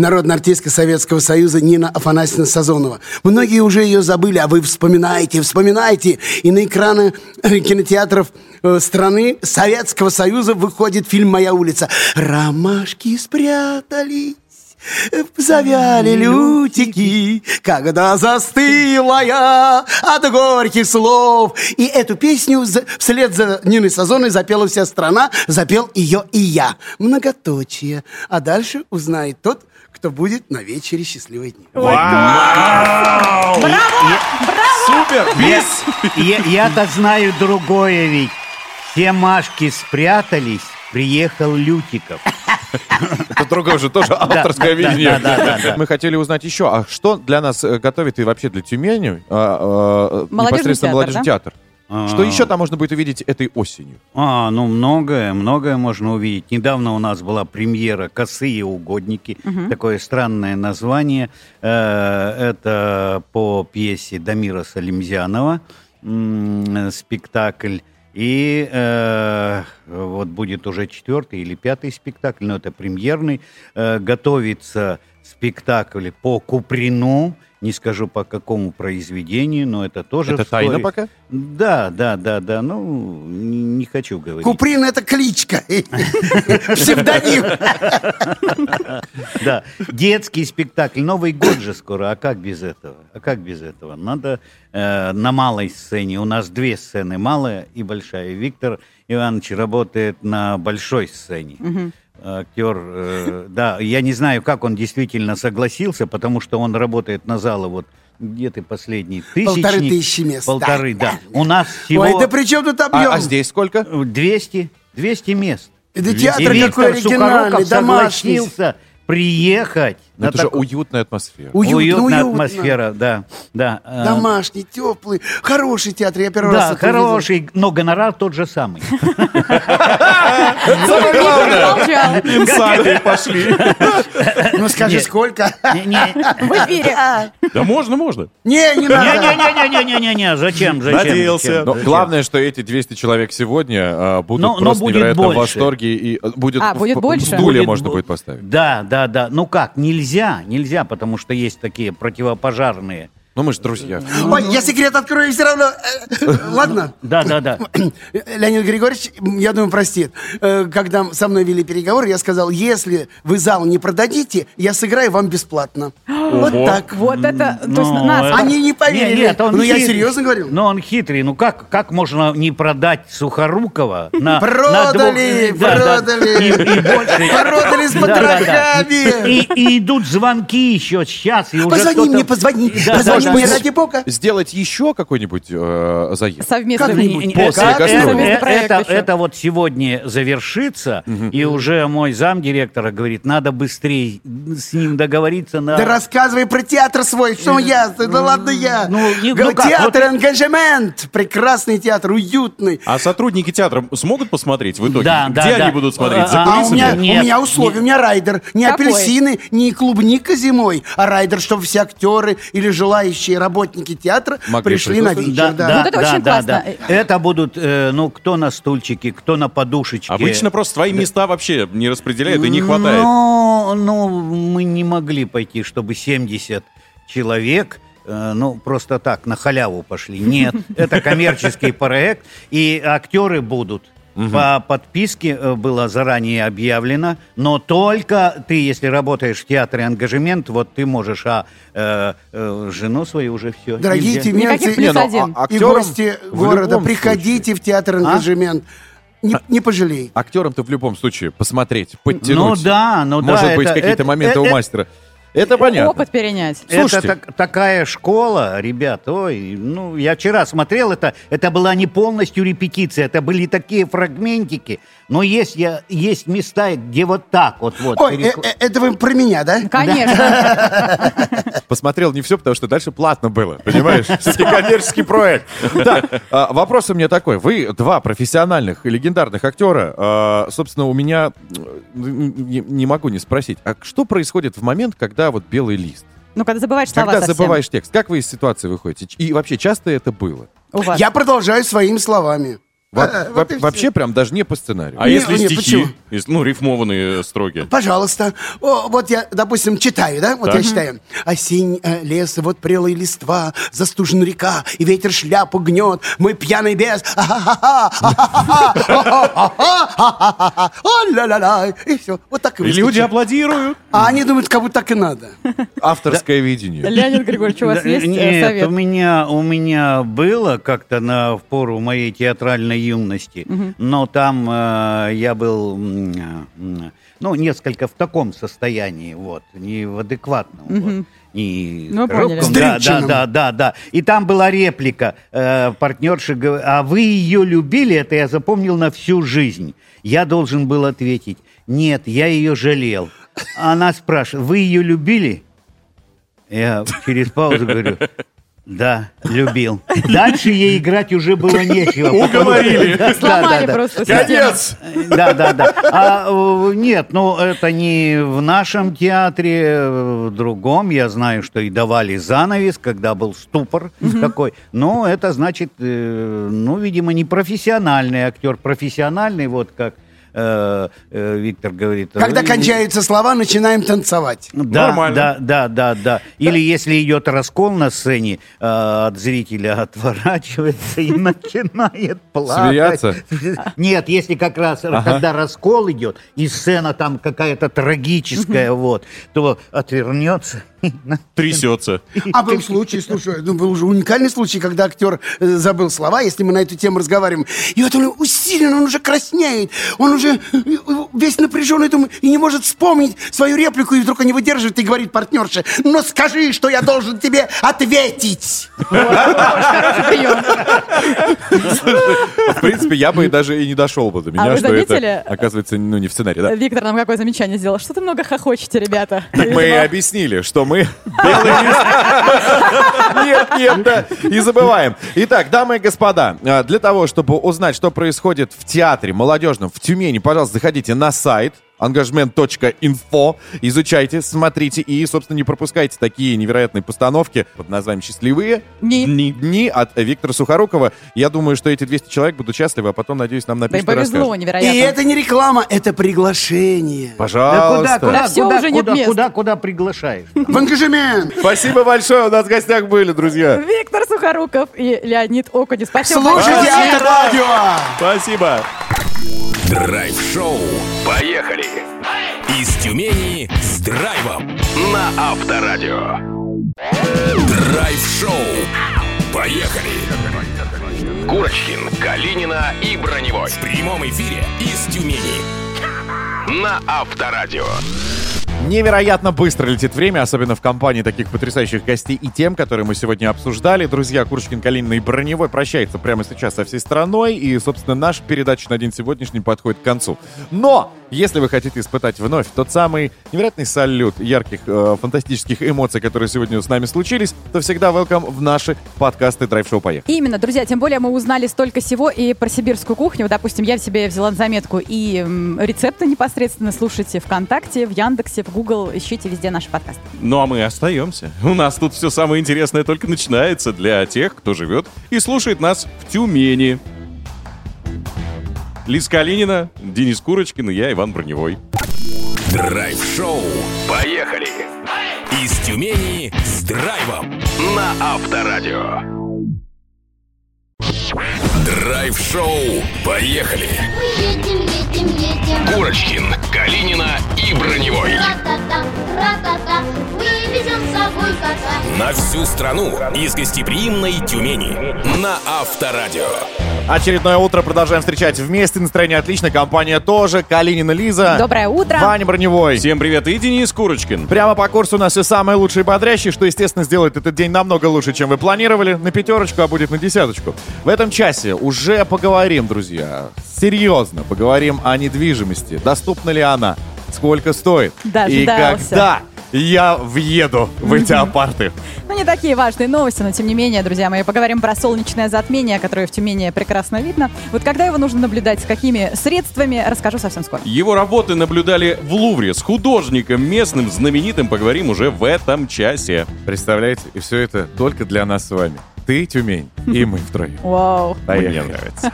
Народная артистка Советского Союза Нина Афанасьевна Сазонова. Многие уже ее забыли, а вы вспоминаете, вспоминаете. И на экраны э, кинотеатров э, страны Советского Союза выходит фильм «Моя улица». Ромашки спрятались. Завяли лютики, когда застыла я от горьких слов. И эту песню вслед за Ниной Сазоной запела вся страна, запел ее и я. Многоточие. А дальше узнает тот, кто будет на вечере «Счастливые дни». Супер! Я, я- я-то знаю другое ведь. Все Машки спрятались, приехал Лютиков. Это другое же тоже авторское видение. Мы хотели узнать еще, а что для нас э, готовит и вообще для Тюмени а, а, непосредственно молодежный театр? А. Что еще там можно будет увидеть этой осенью? А, ну многое, многое можно увидеть. Недавно у нас была премьера «Косые угодники». Мгм. Такое странное название. Э, Это по пьесе Дамира Салимзянова спектакль. И э, вот будет уже четвертый или пятый спектакль, но это премьерный. Э, готовится спектакль по Куприну. Не скажу по какому произведению, но это тоже Это вскоре. тайна пока? Да, да, да, да. Ну, не, не хочу говорить. Куприн – это кличка, псевдоним. Да, детский спектакль. Новый год же скоро. А как без этого? А как без этого? Надо э, на малой сцене. У нас две сцены, малая и большая. Виктор Иванович работает на большой сцене. Актер, э, да, я не знаю, как он действительно согласился, потому что он работает на залы вот где ты последний? Тысячник? Полторы тысячи мест, Полторы, да, да. У нас всего... Ой, да при чем тут объем? А, а здесь сколько? 200, 200 мест. Это И театр Виктор какой оригинальный, Сухоруков домашний. согласился приехать. Ну, на это же такой- уютная атмосфера. Уютно, Уютная уютно. атмосфера, да. да. э, Домашний, теплый, хороший театр. Я первый раз Да, это увидел. хороший, но гонорар тот же самый. Самое главное. Инсайды пошли. Ну скажи, сколько? В эфире. Да можно, можно. Не, не надо. Не-не-не-не-не-не, зачем, зачем? Надеялся. зачем, Но зачем? главное, что эти 200 человек сегодня а, будут Но- но просто невероятно в восторге. И а, будет, А, будет в- больше? Стулья Будет можно будет поставить. Да, да, да. Ну как, нельзя, нельзя, потому что есть такие противопожарные. Ну, мы же друзья. Ой, я секрет открою все равно. Э, Ладно? Да, да, да. Леонид Григорьевич, я думаю, простит. Э, Когда со мной вели переговоры, я сказал, если вы зал не продадите, я сыграю вам бесплатно. Вот так. Вот это, то есть Ну, нас... Они не поверили. Нет, он Ну, я серьезно говорю. Но он хитрый. Ну как, как можно не продать Сухорукова на Продали, продали. Продали с потрохами. И, идут звонки еще сейчас. И уже Позвони мне, позвони, позвони да, да. ради бога. Сделать еще какой-нибудь э, заезд? Совместный. Как-нибудь. Не- После как- гастролей. э, э, проект это, это вот сегодня завершится, и уже мой замдиректора говорит, надо быстрее с ним договориться на... Да рассказывай про театр свой, что я, да ладно я. Ну, не- ну как, театр вот- прекрасный театр, уютный. А сотрудники театра смогут посмотреть в итоге? Да, Где да, да. они будут смотреть? За А, А у меня, Нет, у меня условия, у меня райдер. Не Какой? апельсины, не клубника зимой, а райдер, чтобы все актеры или желающие работники театра Могли пришли на вечер. Да, Да, да, Вот это да, очень да, классно. да. Это будут, э, ну, кто на стульчике, кто на подушечке. Обычно просто свои места вообще не распределяют и не хватает. Но, ну, мы не могли пойти, чтобы 70 человек, э, ну, просто так, на халяву пошли. Нет, это коммерческий проект, и актеры будут. По подписке э, было заранее объявлено, но только ты, если работаешь в театре ангажемент, вот ты можешь, а э, э, жену свою уже все. Дорогие тюменцы Никаких плюс и- один. а- и гости города, приходите в театр А? ангажемент. Не, не пожалей. Актерам-то в любом случае посмотреть, Ну подтянуть. да, ну да. Может быть, это- какие-то это- моменты э- у мастера. Это понятно. Опыт перенять. Это так- такая школа, ребят, ой, ну, я вчера смотрел, это, это была не полностью репетиция, это были такие фрагментики, но есть, я, есть места, где вот так вот, вот. Ой, перек- э- э- это вы про меня, да? Конечно. Посмотрел не все, потому что дальше платно было, понимаешь? Все-таки коммерческий проект. Так, а, вопрос у меня такой. Вы два профессиональных и легендарных актера. а, Собственно, у меня не могу не спросить, а что происходит в момент, когда вот белый лист? Ну, когда забываешь слова Когда совсем. забываешь текст, как вы из ситуации выходите? И вообще часто это было? У вас. Я продолжаю своими словами. Во- А, во- вот вообще прям даже не по сценарию. А Не, если не, стихи? Если, ну, рифмованные строки. Пожалуйста. О, вот я, допустим, читаю, да? Вот Так. я читаю. Осень, э, лес, вот прелые листва, застужена река, и ветер шляпу гнет, мой пьяный бес. О-ля-ля-ля. И все. Вот так и люди аплодируют. А они думают, как будто так и надо. Авторское видение. Леонид Григорьевич, у вас есть э, Нет, совет? у меня, у меня было как-то на пору моей театральной юности, Мгм. но там э, я был, м, ну, несколько в таком состоянии, вот, не в адекватном. вот. Мгм. Не Ну, коробком. поняли. да, да, да, да, да. И там была реплика э, партнерши, а вы ее любили? Это я запомнил на всю жизнь. Я должен был ответить, нет, я ее жалел. Она спрашивает, вы ее любили? Я через паузу говорю, да, любил. Дальше ей играть уже было нечего. Уговорили. Да, да, Сломали да. просто Конец! Да, да, да. А э, нет, ну это не в нашем театре, э, в другом. Я знаю, что и давали занавес, когда был ступор такой. Но это значит, э, ну, видимо, не профессиональный актер. Профессиональный, вот как э, э, Виктор говорит. Когда кончаются слова, начинаем танцевать. да, Нормально. да, да, да, да. Или если идет раскол на сцене, э, от зрителя отворачивается и начинает плакать. Смеяться? Нет, если как раз, когда раскол идет, и сцена там какая-то трагическая, вот, то отвернется. Трясется. А был случай, слушай, ну, был уже уникальный случай, когда актер э, забыл слова, если мы на эту тему разговариваем. И вот он усиленно, он уже краснеет, он уже э, э, весь напряженный думает, и не может вспомнить свою реплику, и вдруг он не выдерживает и говорит партнерше, но скажи, что я должен тебе ответить. В принципе, я бы даже и не дошел бы до меня, А вы что это, оказывается, ну, не в сценарии, да? Виктор нам какое замечание сделал? Что ты много хохочете, ребята? Так мы объяснили, что мы лист. Нет, нет, да. И забываем. Итак, дамы и господа, а, для того, чтобы узнать, что происходит в театре молодежном в Тюмени, пожалуйста, заходите на сайт engagement.info, изучайте, смотрите и, собственно, не пропускайте такие невероятные постановки под названием «Счастливые Дни. дни, дни» от Виктора Сухорукова. Я думаю, что эти 200 человек будут счастливы, а потом, надеюсь, нам Да напишут и повезло, расскажут. И невероятно. это не реклама, это приглашение. Да Пожалуйста. куда, куда, Да всё, куда, уже куда, мест. куда, куда приглашаешь? В ангажемент. Спасибо большое, у нас в гостях были, друзья. Виктор Сухоруков и Леонид Окунев. Спасибо Слушайте. Авторадио. Спасибо. Драйв-шоу. Поехали! Из Тюмени с драйвом на Авторадио. Драйв-шоу. Поехали! Курочкин, Калинина и Броневой. В прямом эфире из Тюмени. На Авторадио. Невероятно быстро летит время, особенно в компании таких потрясающих гостей и тем, которые мы сегодня обсуждали. Друзья, Курочкин, Калинина и Броневой прощается прямо сейчас со всей страной. И, собственно, наша передача на день сегодняшний подходит к концу. Но, если вы хотите испытать вновь тот самый невероятный салют ярких, э, фантастических эмоций, которые сегодня с нами случились, то всегда welcome в наши подкасты Драйв-шоу «Поехали». Именно, друзья, тем более мы узнали столько всего и про сибирскую кухню. Допустим, я в себе взяла на заметку и м, рецепты непосредственно слушайте ВКонтакте, в Яндексе, в Google, ищите везде наши подкасты. Ну а мы остаемся. У нас тут все самое интересное только начинается для тех, кто живет и слушает нас в Тюмени. Лиз Калинина, Денис Курочкин и я, Иван Броневой. Драйв-шоу. Поехали! Из Тюмени с драйвом на Авторадио. Драйв-шоу. Поехали! Мы едем, едем, едем. Курочкин, Калинина и Броневой. Ра-та-та, ра-та-та. Мы вывезем с собой кота. На всю страну из гостеприимной Тюмени на Авторадио. Очередное утро продолжаем встречать вместе. Настроение отлично. Компания тоже. Калинина Лиза. Доброе утро. Ваня Броневой. Всем привет. И Денис Курочкин. Прямо по курсу у нас все самые лучшие и бодрящие, что, естественно, сделает этот день намного лучше, чем вы планировали. На пятерочку, а будет на десяточку. В этом часе уже поговорим, друзья. Серьезно поговорим о недвижимости. Доступна ли она? Сколько стоит? И Дождался. когда я въеду в эти апарты? Ну, не такие важные новости, но тем не менее, друзья мои, поговорим про солнечное затмение, которое в Тюмени прекрасно видно. Вот когда его нужно наблюдать, с какими средствами, расскажу совсем скоро. Его работы наблюдали в Лувре с художником местным, знаменитым. Поговорим уже в этом часе. Представляете? И все это только для нас с вами. Ты, Тюмень, и мы втроем. Вау. Поехали. Мне нравится.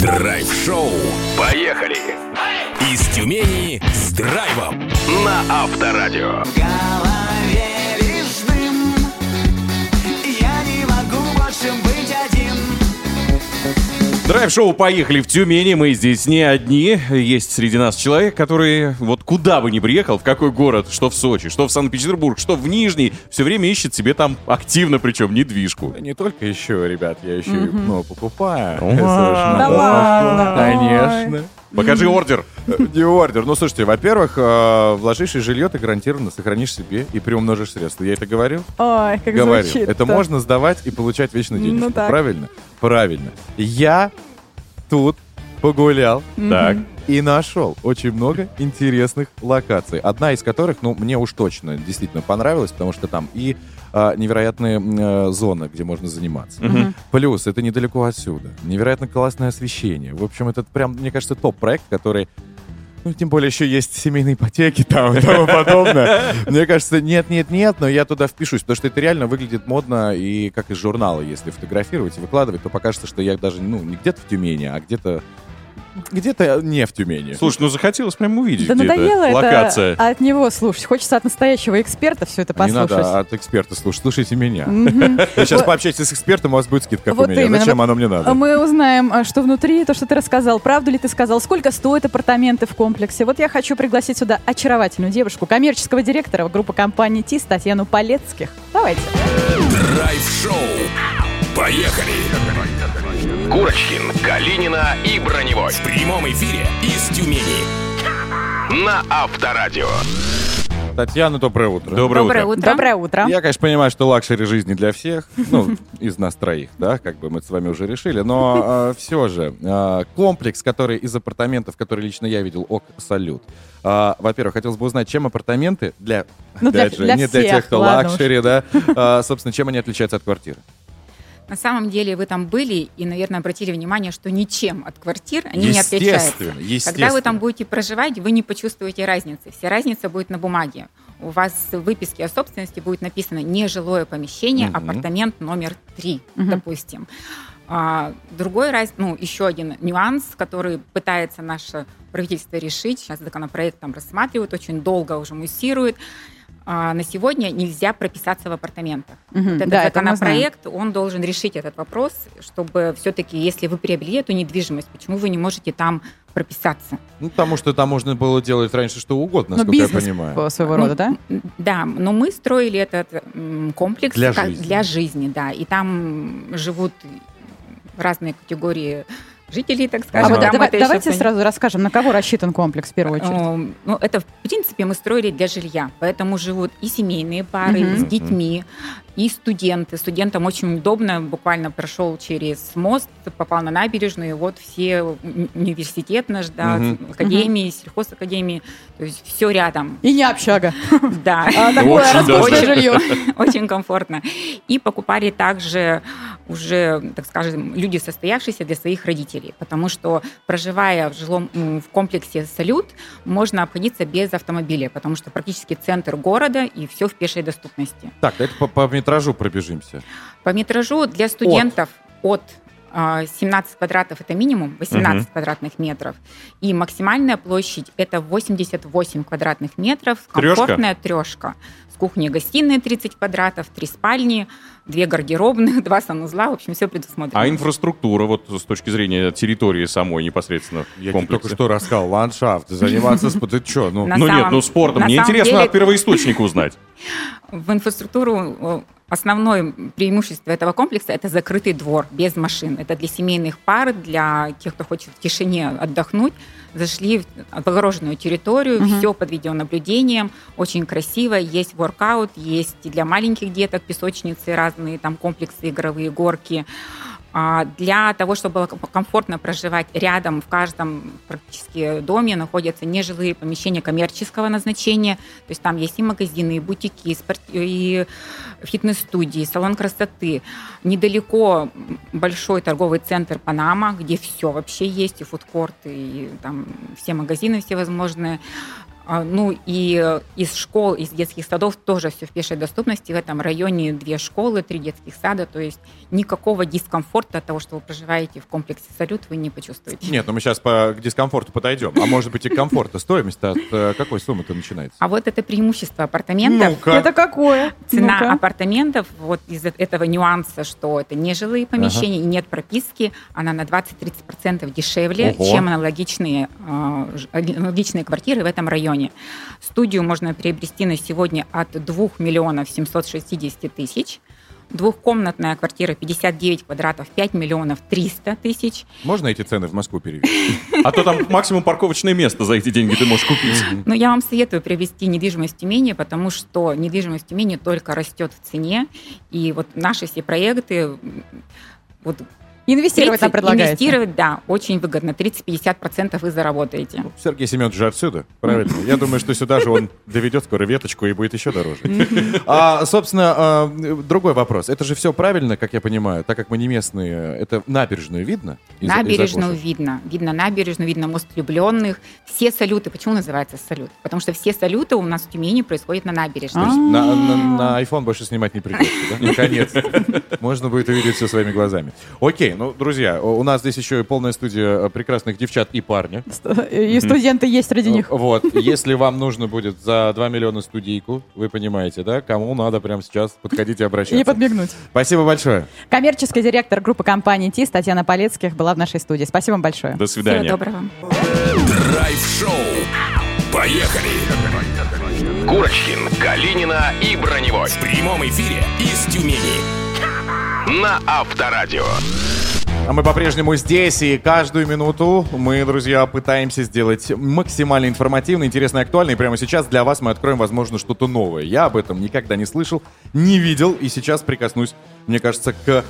Драйв-шоу. Поехали! Тюмени с драйвом на Авторадио. Я не могу больше быть один. Драйв-шоу «Поехали в Тюмени». Мы здесь не одни. Есть среди нас человек, который вот куда бы ни приехал, в какой город, что в Сочи, что в Санкт-Петербург, что в Нижний, все время ищет себе там активно, причем недвижку. Не только еще, ребят, я еще и ну, покупаю. Да ладно. Конечно. Покажи ордер. Не ордер. Ну, слушайте, во-первых, э, вложившись в жилье, ты гарантированно сохранишь себе и приумножишь средства. Я это говорил? Ой, как Говорил. звучит Это можно сдавать и получать вечно денежку. Ну так. Правильно? Правильно. Я тут погулял так, и нашел очень много интересных локаций. Одна из которых, ну, мне уж точно действительно понравилась, потому что там и а, невероятные м, э, зоны, где можно заниматься. Мгм. Плюс это недалеко отсюда. Невероятно классное освещение. В общем, это прям, мне кажется, топ-проект, который ну, тем более еще есть семейные ипотеки там и тому подобное. Мне кажется, нет-нет-нет, но я туда впишусь, потому что это реально выглядит модно и как из журнала, если фотографировать и выкладывать, то покажется, что я даже, ну, не где-то в Тюмени, а где-то где-то не в Тюмени. Слушай, ну захотелось прям увидеть, Да где надоело это локация. от него слушать. Хочется от настоящего эксперта все это Не послушать. надо от эксперта слушать, слушайте меня. Вы сейчас пообщаетесь с экспертом, у вас будет скидка, у меня. именно. Зачем оно мне надо? Мы узнаем, а, что внутри, то, что ты рассказал. Правду ли ты сказал? Сколько стоят апартаменты в комплексе? Вот я хочу пригласить сюда очаровательную девушку, коммерческого директора группы компании ТИС Татьяну Полецких. Давайте. Драйв-шоу. Поехали! Курочкин, Калинина и Броневой. В прямом эфире из Тюмени. На Авторадио. Татьяна, доброе утро. Доброе Доброе утро. Доброе утро. Я, конечно, понимаю, что luxury жизни для всех, ну, из нас троих, да, как бы мы с вами уже решили, но все же, э, комплекс, который из апартаментов, который лично я видел, ок, салют. А, Во-первых, хотелось бы узнать, чем апартаменты для, Ну, для- опять же, для не для всех, тех, кто уж. luxury, да, а, собственно, чем они отличаются от квартиры? На самом деле вы там были и, наверное, обратили внимание, что ничем от квартир они не отличаются. Когда вы там будете проживать, вы не почувствуете разницы. Вся разница будет на бумаге. У вас в выписке о собственности будет написано нежилое помещение, Мгм. апартамент номер три, Мгм. допустим. А, другой раз, ну, еще один нюанс, который пытается наше правительство решить, сейчас законопроект там рассматривают, очень долго уже муссирует. А, на сегодня нельзя прописаться в апартаментах. Мгм, Вот этот да, это законопроект, он должен решить этот вопрос, чтобы все-таки, если вы приобрели эту недвижимость, почему вы не можете там прописаться? Ну, потому что там можно было делать раньше что угодно, Ну, насколько бизнес я понимаю. по- своего рода, да? Да, но мы строили этот комплекс Для как- жизни. для жизни, да, и там живут разные категории жителей, так А скажем. вот Да, мы давай- еще давайте пон- сразу расскажем, на кого рассчитан комплекс в первую очередь. Ну, это, в принципе, мы строили для жилья, поэтому живут и семейные пары, и с детьми, и студенты. Студентам очень удобно, буквально прошел через мост, попал на набережную, и вот все уни- университет наш, да, Мгм. академии, сельхозакадемии, то есть все рядом. И не общага. Да. А такое Очень роскошное Очень- жилье. Очень комфортно. И покупали также уже, так скажем, люди состоявшиеся для своих родителей, потому что проживая в жилом в комплексе «Салют», можно обходиться без автомобиля, потому что практически центр города и все в пешей доступности. Так, давайте по, по метражу пробежимся. По метражу для студентов от, а, 17 квадратов это минимум, 18 Мгм. квадратных метров. И максимальная площадь это 88 квадратных метров. Комфортная трешка. С кухней и гостиной 30 квадратов, три спальни. Две гардеробных, два санузла, в общем, все предусмотрено. А инфраструктура, вот с точки зрения территории самой непосредственно Я комплексе? только что рассказал, ландшафт, заниматься спортом. Ты что, ну... Ну нет, ну спортом. Мне интересно от первоисточника узнать. В инфраструктуру основное преимущество этого комплекса – это закрытый двор без машин. Это для семейных пар, для тех, кто хочет в тишине отдохнуть. Зашли в огороженную территорию, Мгм. все под видеонаблюдением, очень красиво. Есть воркаут, есть и для маленьких деток песочницы, разные там комплексы, игровые горки. А Для того, чтобы было ком- комфортно проживать рядом, в каждом практически доме находятся нежилые помещения коммерческого назначения. То есть там есть и магазины, и бутики, и, спорт- и фитнес-студии, салон красоты. Недалеко большой торговый центр Панама, где все вообще есть, и фудкорты, и там все магазины всевозможные. А, Ну и э, из школ, из детских садов тоже все в пешей доступности. В этом районе две школы, три детских сада. То есть никакого дискомфорта от того, что вы проживаете в комплексе «Салют», вы не почувствуете. Нет, ну мы сейчас по, к дискомфорту подойдем. А может быть и к комфорту. Стоимость от э, какой суммы-то начинается? А вот это преимущество апартаментов. Ну-ка. Это какое? Цена Ну-ка. апартаментов, вот из этого нюанса, что это не жилые помещения и нет прописки, она на 20-30% дешевле, Ого. чем аналогичные, э, аналогичные квартиры в этом районе. Студию можно приобрести на сегодня от 2 миллионов 760 тысяч. Двухкомнатная квартира 59 квадратов 5 миллионов 300 тысяч. Можно эти цены в Москву перевести? А то там максимум парковочное место за эти деньги ты можешь купить. Но я вам советую приобрести недвижимость в Тюмени, потому что недвижимость в Тюмени только растет в цене. И вот наши все проекты... Вот Инвестировать нам предлагаете? Инвестировать, да, очень выгодно. 30-50% вы заработаете. Сергей Семенович же отсюда, правильно? Я думаю, что сюда же он доведет скоро веточку и будет еще дороже. А, собственно, а, другой вопрос. Это же все правильно, как я понимаю, так как мы не местные. Это набережную видно? из- набережную видно. Видно набережную, видно мост влюбленных. Все салюты. Почему называется салют? Потому что все салюты у нас в Тюмени происходят на То набережной. есть на, на- на iPhone больше снимать не придется, да? Наконец. Можно будет увидеть все своими глазами. Окей, ну, друзья, у нас здесь еще и полная студия э, прекрасных девчат и парня. И студенты есть среди них. Вот, если вам нужно будет за 2 миллиона студийку, вы понимаете, да, кому надо прямо сейчас подходить и обращаться. И подмигнуть. Спасибо большое. Коммерческий директор группы компании ТИС Татьяна Полецких была в нашей студии. Спасибо вам большое. До свидания. Всего доброго. Драйв-шоу. Поехали! Курочкин, Калинина и Броневой. В прямом эфире из Тюмени. На Авторадио. А мы по-прежнему здесь, и каждую минуту мы, друзья, пытаемся сделать максимально информативно, интересно и актуально. И прямо сейчас для вас мы откроем, возможно, что-то новое. Я об этом никогда не слышал, не видел, и сейчас прикоснусь, мне кажется, к э,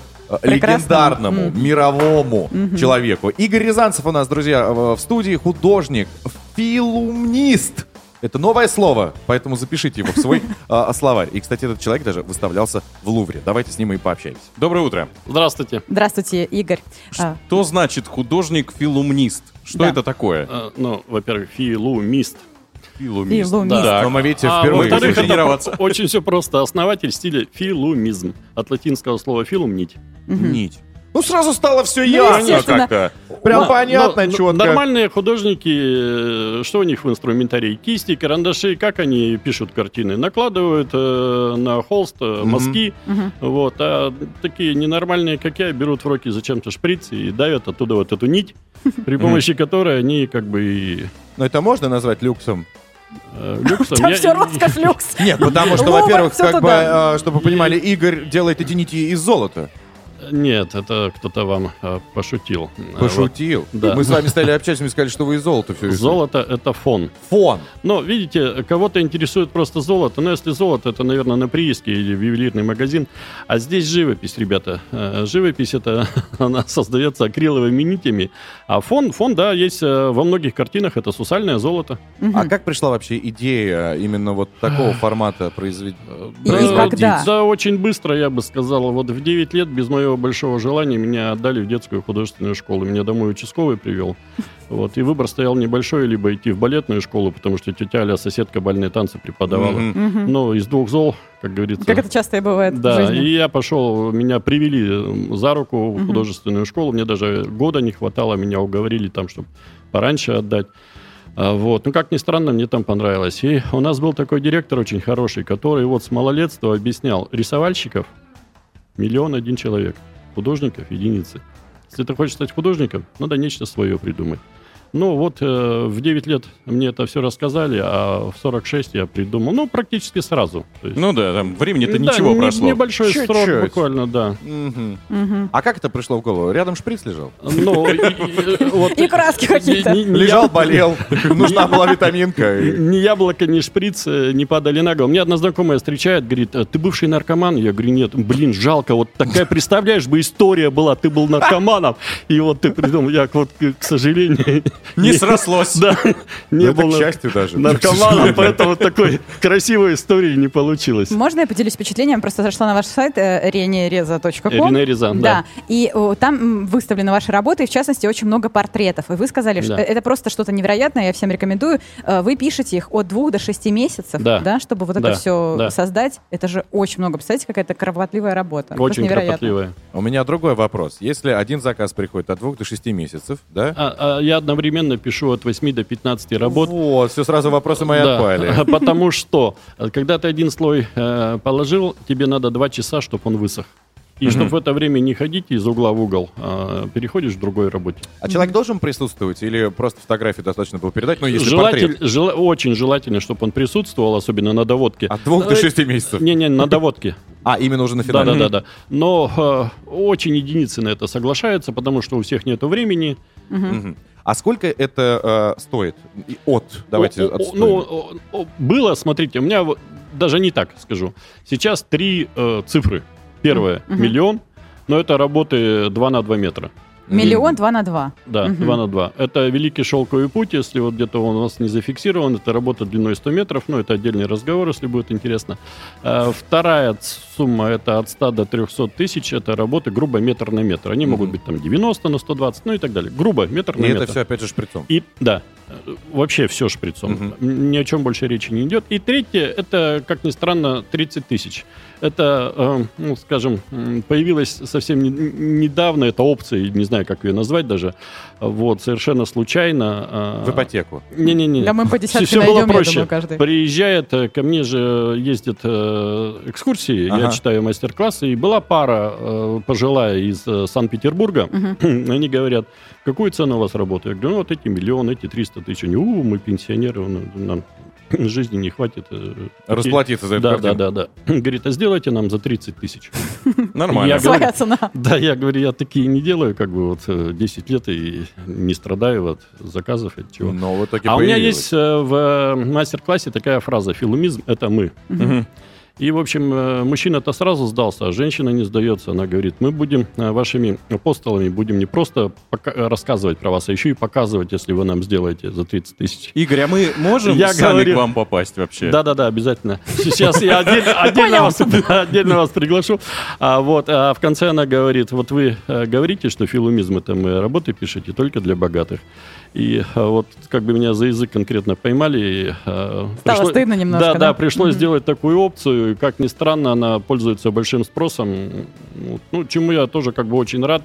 легендарному, Мгм. мировому Мгм. человеку. Игорь Рязанцев у нас, друзья, в студии, художник, филумнист. Это новое слово, поэтому запишите его в свой а, словарь. И, кстати, этот человек даже выставлялся в Лувре. Давайте с ним и пообщаемся. Доброе утро. Здравствуйте. Здравствуйте, Игорь. А, Что значит художник-филумнист? Что Да. это такое? Э, Ну, во-первых, филумист. Филумист. Филумист. Так. Но мы, видите, А впервые это тренироваться. очень все просто. Основатель стиля филумизм. От латинского слова филум – нить. Нить. Ну, сразу стало все Ну, ясно как-то. Прям Ну, понятно, ну, четко. Нормальные художники, э, что у них в инструментарии? Кисти, карандаши, как они пишут картины? Накладывают э, на холст э, мазки, Мгм. вот, а такие ненормальные, как я, берут в руки зачем-то шприц и давят оттуда вот эту нить, при помощи которой они как бы и Но это можно назвать люксом? э, люксом... Там я- все роскошь, люкс. Нет, потому что, во-первых, как бы, туда. чтобы вы понимали, Игорь делает эти нити из золота. Нет, это кто-то вам э, пошутил. Пошутил. Вот. Да. Мы с вами стали общаться, мы сказали, что вы из золота все Золото — это фон. Фон. Но, видите, кого-то интересует просто золото. Но если золото, это, наверное, на прииске или в ювелирный магазин. А здесь живопись, ребята. Э, Живопись, это она создается акриловыми нитями. А фон, фон, да, есть э, во многих картинах. Это сусальное золото. А как пришла вообще идея именно вот такого формата произведения? Да, Да, очень быстро, я бы сказал. Вот в 9 лет без моего большого желания меня отдали в детскую художественную школу. Меня домой участковый привел. Вот, и выбор стоял небольшой, либо идти в балетную школу, потому что тетя Аля, соседка, бальные танцы преподавала. Мгм. Но из двух зол, как говорится. Как это часто и бывает в Да, жизни. и я пошел, меня привели за руку в Мгм. художественную школу. Мне даже года не хватало, меня уговорили там, чтобы пораньше отдать. А, Вот. Ну, как ни странно, мне там понравилось. И у нас был такой директор очень хороший, который вот с малолетства объяснял рисовальщиков Миллион один человек. Художников единицы. Если ты хочешь стать художником, надо нечто свое придумать. Ну вот э, в 9 лет мне это все рассказали, а в 46 я придумал, ну практически сразу. Есть- Ну да, там времени-то Да, ничего не- прошло. Небольшой Чуть-чуть. срок буквально, да. Мгм. А как это пришло в голову? Рядом шприц лежал? Ну, и- и- вот- И краски какие-то. Лежал, болел. Нужна была витаминка. Ни яблоко, ни шприц э, не падали на голову. Мне одна знакомая встречает, говорит, «А ты бывший наркоман? Я говорю, нет. Блин, жалко, вот такая, представляешь, бы история была, ты был наркоманом, и вот ты придумал, я вот, к сожалению... Не срослось. Да, не Ну, это был к счастью даже. наркоманом, поэтому такой красивой истории не получилось. Можно я поделюсь впечатлением? Просто зашла на ваш сайт э, renereza.com. Ирина Рязан, да. И там выставлены ваши работы, и в частности очень много портретов. И вы сказали, что это просто что-то невероятное, я всем рекомендую. Э, Вы пишете их от двух до шести месяцев, Да. чтобы вот это все да. создать. Это же очень много. Представляете, какая-то кропотливая работа. Очень кропотливая. У меня другой вопрос. Если один заказ приходит от двух до шести месяцев, да? А- а я одновременно пишу от 8 до 15 работ. Вот, все сразу вопросы мои Да, отпали. Потому что, э, когда ты один слой э, положил, тебе надо два часа, чтобы он высох. И Мгм. чтобы в это время не ходить из угла в угол, а переходишь к другой работе. А человек должен присутствовать или просто фотографию достаточно было передать? Ну, если Желатель- портрет. жела- очень желательно, чтобы он присутствовал, особенно на доводке. От двух до Э, шести месяцев. Не-не, на доводке. А, именно уже на финале. да, да, да. Но э, очень единицы на это соглашаются, потому что у всех нет времени. Мгм. А сколько это э, стоит? И от, давайте О, о, от о, стоимости. ну, о, о, было, смотрите, у меня вот даже не так скажу. Сейчас три э, цифры. Первое Мгм. миллион, но это работы 2 на 2 метра. Миллион два на два. Да, Мгм. 2 на 2. Это Великий Шелковый путь, если вот где-то он у нас не зафиксирован, это работа длиной 100 метров, но это отдельный разговор, если будет интересно. А, Вторая сумма это от 100 до 300 тысяч, это работы грубо метр на метр. Они могут быть там 90 на 120, ну и так далее. Грубо метр И на это метр. все опять же шприцом. И да, э, вообще все шприцом. М, Ни о чем больше речи не идет. И третье, это, как ни странно, 30 тысяч. Это, э, ну, скажем, появилась совсем не- недавно эта опция, не знаю, как ее назвать даже, вот, совершенно случайно. э, В ипотеку. Не-не-не. Да мы по десятке Все найдем, было проще. думаю, каждый. Приезжает, э, ко мне же ездят э, экскурсии, Ага. я читаю мастер-классы, и была пара пожилая из Санкт-Петербурга. Они говорят, какую цену у вас работает? Я говорю, ну вот эти миллион, эти 300 тысяч. Они, у, мы пенсионеры, нам жизни не хватит. э, Расплатиться за эту да, картину. Да, да, да. Говорит, а сделайте нам за 30 тысяч. Нормально. Я говорю, Своя цена. да, я говорю, я такие не делаю, как бы вот э, 10 лет и не страдаю от заказов, от чего. Но в итоге А у меня появилось. есть э, в э, мастер-классе такая фраза «филумизм – это мы». Мгм. И, в общем, э, мужчина-то сразу сдался, а женщина не сдается. Она говорит, мы будем э, вашими апостолами, будем не просто пока- рассказывать про вас, а еще и показывать, если вы нам сделаете за 30 тысяч. Игорь, а мы можем Я сами говорю- к вам попасть вообще? Да-да-да, обязательно. Сейчас я отдельно, отдельно вас, отдельно вас приглашу. А, вот, а в конце она говорит, вот вы э, говорите, что филумизм это мы работы пишете только для богатых. И а, вот как бы меня за язык конкретно поймали. и, а, Стало стыдно немножко, Да, да? да, пришлось Мгм. сделать такую опцию. И, как ни странно, она пользуется большим спросом. Ну, чему я тоже как бы очень рад.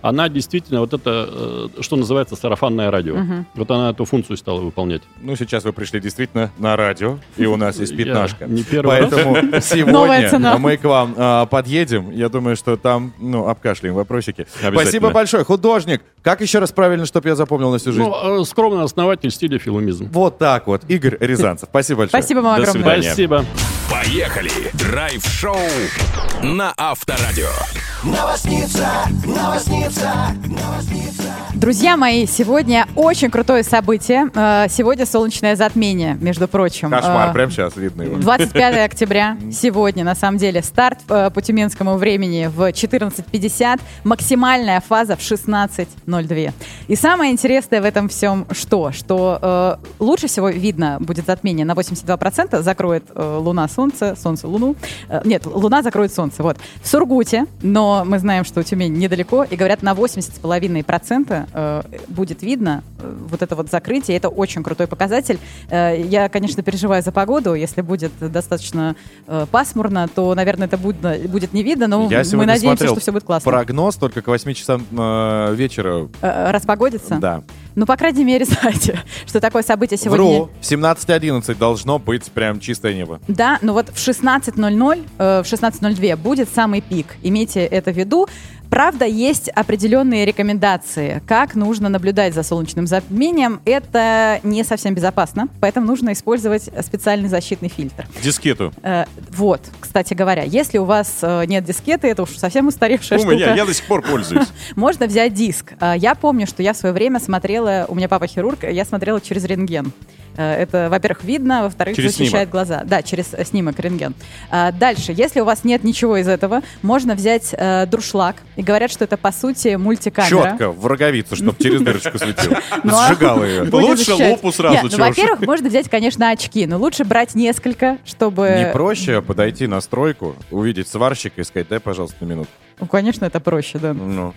Она действительно вот это, э, что называется, сарафанное радио. Мгм. Вот она эту функцию стала выполнять. Ну, сейчас вы пришли действительно на радио, и у нас есть Я пятнашка. не первый Поэтому раз. Сегодня мы к вам а, подъедем. Я думаю, что там, ну, обкашляем вопросики. Спасибо большое. Художник. Как еще раз правильно, чтобы я запомнил на всю жизнь? Ну, э, скромный основатель стиля филумизм. Вот так вот. Игорь Рязанцев. Спасибо большое. Спасибо вам огромное. Спасибо. Поехали! Драйв-шоу на Авторадио. Новосница, новосница, новосница. Друзья мои, сегодня очень крутое событие. Э, Сегодня солнечное затмение, между прочим. Кошмар, Э, прямо сейчас видно его. 25 октября, сегодня, на самом деле, старт э, по тюменскому времени в 14.50, максимальная фаза в 16.02. И самое интересное в этом всем что? Что э, лучше всего видно будет затмение на 82%, закроет э, Луна Солнце, Солнце Луну. Э, нет, Луна закроет Солнце, вот. В Сургуте, но мы знаем, что Тюмень недалеко, и говорят, на 80,5% э, будет видно э, вот это вот закрытие, это очень крутой показатель. Я, конечно, переживаю за погоду, если будет достаточно пасмурно, то, наверное, это будет, будет не видно, но Я мы надеемся, что все будет классно. прогноз только к 8 часам вечера. Распогодится? Да. Ну, по крайней мере, знаете, что такое событие сегодня. Вру, в 17.11 должно быть прям чистое небо. Да, но вот в 16.00, э, в 16.02 будет самый пик. Имейте это в виду. Правда, есть определенные рекомендации, как нужно наблюдать за солнечным затмением. Это не совсем безопасно, поэтому нужно использовать специальный защитный фильтр. Дискету. Э, вот, кстати говоря, если у вас э, нет дискеты, это уж совсем устаревшая У штука. меня, я до сих пор пользуюсь. Можно взять диск. А, Я помню, что я в свое время смотрела, у меня папа хирург, я смотрела через рентген. Э, Это, во-первых, видно, во-вторых, Через защищает снимок. глаза. Да, через э, снимок рентген. А, Дальше, если у вас нет ничего из этого, можно взять э, дуршлаг. И говорят, что это, по сути, мультикамера. Четко, в роговицу, чтобы через дырочку светил. Ну, а Сжигал ее. будет защищать. Нет, ну, во-первых, можно взять, конечно, очки, но лучше брать несколько, чтобы... Не проще подойти на стройку, увидеть сварщика и сказать, дай, пожалуйста, на минуту. Ну, конечно, это проще, да. Ну,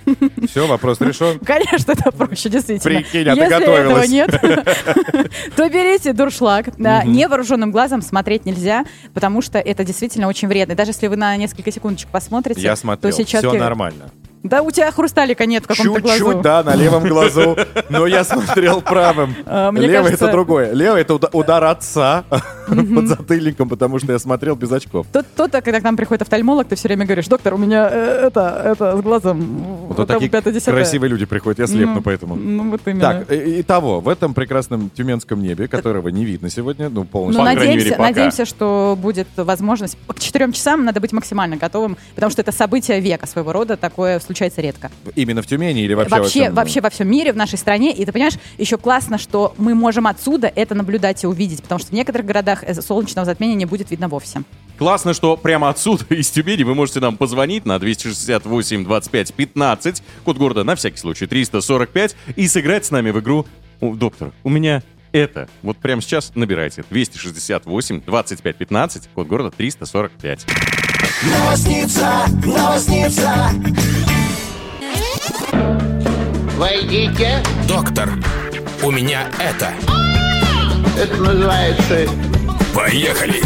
все, вопрос решен. Конечно, это проще, действительно. Прикинь, а Если этого нет, то берите дуршлаг. Да, Невооруженным глазом смотреть нельзя, потому что это действительно очень вредно. Даже если вы на несколько секундочек посмотрите, Я смотрел, все нормально. Да, у тебя хрусталика нет в каком-то глазу. Чуть-чуть, да, на левом глазу. Но я смотрел правым. А, мне Левый кажется- это другое. Левый это уда- удар отца под затыльником, потому что я смотрел без очков. Тот, тот, когда к нам приходит офтальмолог, ты все время говоришь, доктор, у меня э, это, это с глазом. Вот такие пятое-десятое». красивые люди приходят, я слепну Ну, поэтому. Ну, вот именно. Так, и- итого, в этом прекрасном тюменском небе, которого не видно сегодня, ну, полностью. Ну, надеемся, надеемся, что будет возможность. К четырем часам надо быть максимально готовым, потому что это событие века своего рода, такое случается редко. Именно в Тюмени или вообще, во Вообще, всем? вообще во всем мире, в нашей стране. И ты понимаешь, еще классно, что мы можем отсюда это наблюдать и увидеть, потому что в некоторых городах э, солнечного затмения не будет видно вовсе. Классно, что прямо отсюда, из Тюмени, вы можете нам позвонить на 268 25 15, код города на всякий случай 345, и сыграть с нами в игру «О, «Доктор, у меня это». Вот прямо сейчас набирайте 268 25 15, код города 345. Новосница, новосница. Войдите. Доктор, у меня это. Это называется... Поехали.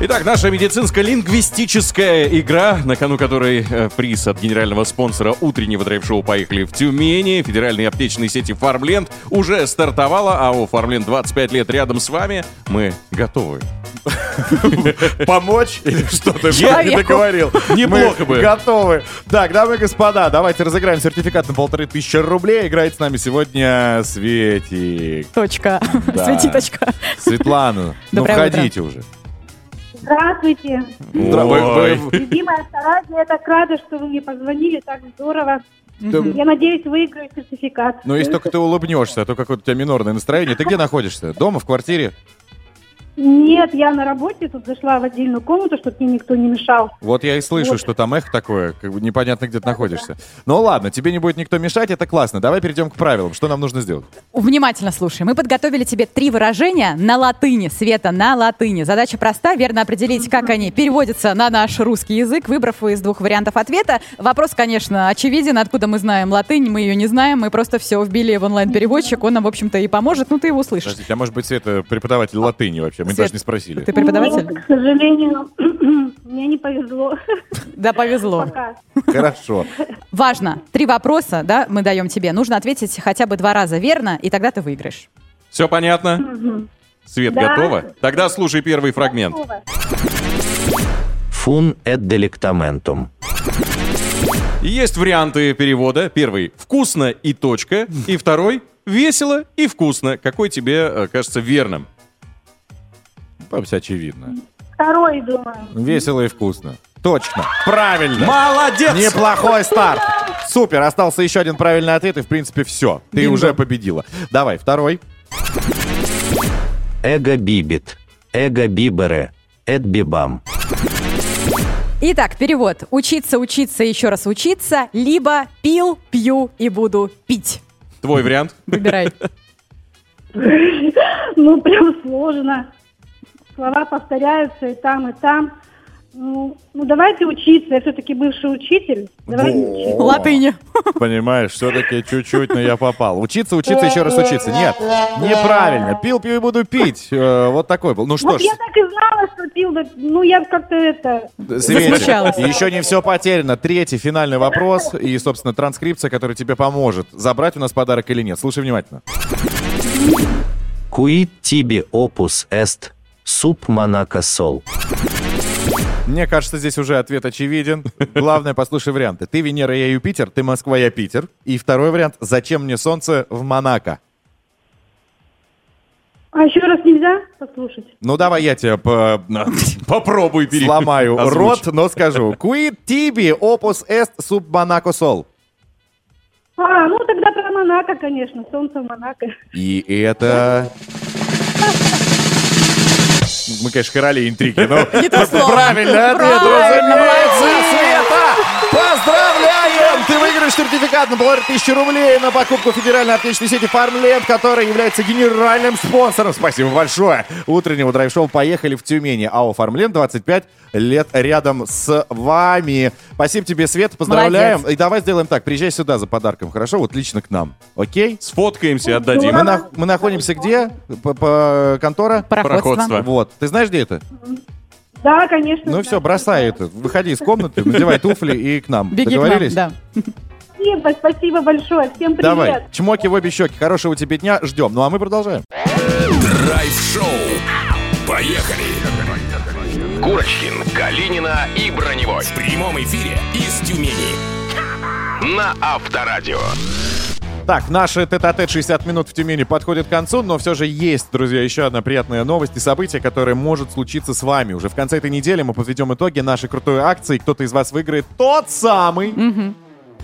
Итак, наша медицинско-лингвистическая игра, на кону которой э, приз от генерального спонсора утреннего драйв-шоу «Поехали в Тюмени». Федеральной аптечной сети «Фармленд» уже стартовала, а у «Фармленд» 25 лет рядом с вами. Мы готовы. Помочь или что-то Я не договорил? Неплохо Мы бы. Готовы. Так, дамы и господа, давайте разыграем сертификат на полторы тысячи рублей. Играет с нами сегодня Светик. Точка. Да. Светиточка. Светлана, ну входите уже. Здравствуйте. Здра- вы- вы- Любимая Старадия, я так рада, что вы мне позвонили, так здорово. Да. Я надеюсь, выиграю сертификат. Ну, если только ты улыбнешься, а то какое-то у тебя минорное настроение. Ты где находишься? Дома, в квартире? Нет, я на работе, тут зашла в отдельную комнату, чтобы мне никто не мешал. Вот я и слышу, Вот. что там эхо такое, как бы непонятно, где ты находишься. Ну ладно, тебе не будет никто мешать, это классно. Давай перейдем к правилам. Что нам нужно сделать? Внимательно слушай. Мы подготовили тебе три выражения на латыни. Света, на латыни. Задача проста. Верно определить, как они переводятся на наш русский язык, выбрав из двух вариантов ответа. Вопрос, конечно, очевиден. Откуда мы знаем латынь? Мы ее не знаем. Мы просто все вбили в онлайн-переводчик. Он нам, в общем-то, и поможет. Ну, ты его услышишь. Подождите, а может быть, Света преподаватель латыни вообще? Мы Свет, даже не спросили. ты преподаватель? Нет, к сожалению, мне не повезло. Да, повезло. Пока. Хорошо. Важно. Три вопроса, да, мы даем тебе. Нужно ответить хотя бы два раза верно, и тогда ты выиграешь. Все понятно? Свет, Да. готова? Тогда слушай первый фрагмент. Фун эт делектаментум. Есть варианты перевода. Первый – вкусно и точка. И второй – весело и вкусно. Какой тебе э, кажется верным? Вообще очевидно. Второй, думаю. Весело и вкусно. Точно. Правильно. Молодец! Неплохой старт. Супер. Остался еще один правильный ответ, и в принципе все. Ты Бинго. уже победила. Давай, второй. Эго бибит. Эго бибере. Эт бибам. Итак, перевод. Учиться, учиться, еще раз учиться, либо пил, пью и буду пить. Твой вариант? Выбирай. Ну, прям сложно. Слова повторяются и там, и там. Ну, ну, давайте учиться. Я все-таки бывший учитель. Давайте учиться. Латыни. Понимаешь, все-таки чуть-чуть, но я попал. Учиться, учиться, еще раз учиться. Нет, неправильно. Пил, пью и буду пить. Э, Вот такой был. Ну что вот ж, я так и знала, что пил. Ну, я как-то это... Светя, еще не все потеряно. Третий финальный вопрос и, собственно, транскрипция, которая тебе поможет. Забрать у нас подарок или нет. Слушай внимательно. Quid tibi opus est sub monaco sol. Мне кажется, здесь уже ответ очевиден. Главное, послушай варианты. Ты Венера, я Юпитер, ты Москва, я Питер. И второй вариант. Зачем мне солнце в Монако? А еще раз нельзя послушать? Ну, давай я тебе по- попробуй пере- сломаю озвучь. рот, но скажу. Quid tibi opus est sub monaco sol. А, ну тогда про Монако, конечно. Солнце в Монако. И это... Мы, конечно, короли интриги, но правильно ответ, разумеется, Света! Поздравляем! Выиграешь сертификат на полторы тысячи рублей на покупку федеральной аптечной сети Farmland, которая является генеральным спонсором. Спасибо большое. Утреннего драйв-шоу «Поехали в Тюмени». АО Farmland 25 лет рядом с вами. Спасибо тебе, Свет, поздравляем. Молодец. И давай сделаем так, приезжай сюда за подарком, хорошо? Вот лично к нам, окей? Сфоткаемся и отдадим. Мы, на- мы находимся где? По, по- контора? Пароходство. Пароходство. Вот. Ты знаешь, где это? Да, конечно. Ну все, бросай это. Выходи из комнаты, надевай туфли и к нам. Беги к нам, Договорились? да. Спасибо, спасибо большое. Всем привет. Давай, чмоки в обе щеки. Хорошего тебе дня. Ждем. Ну а мы продолжаем. Драйв-шоу. Поехали! Курочкин, Калинина и Броневой. В прямом эфире из Тюмени. На Авторадио. Так, наши тет-а-тет 60 минут в Тюмени подходит к концу, но все же есть, друзья, еще одна приятная новость и событие, которое может случиться с вами. Уже в конце этой недели мы подведем итоги нашей крутой акции. Кто-то из вас выиграет тот самый,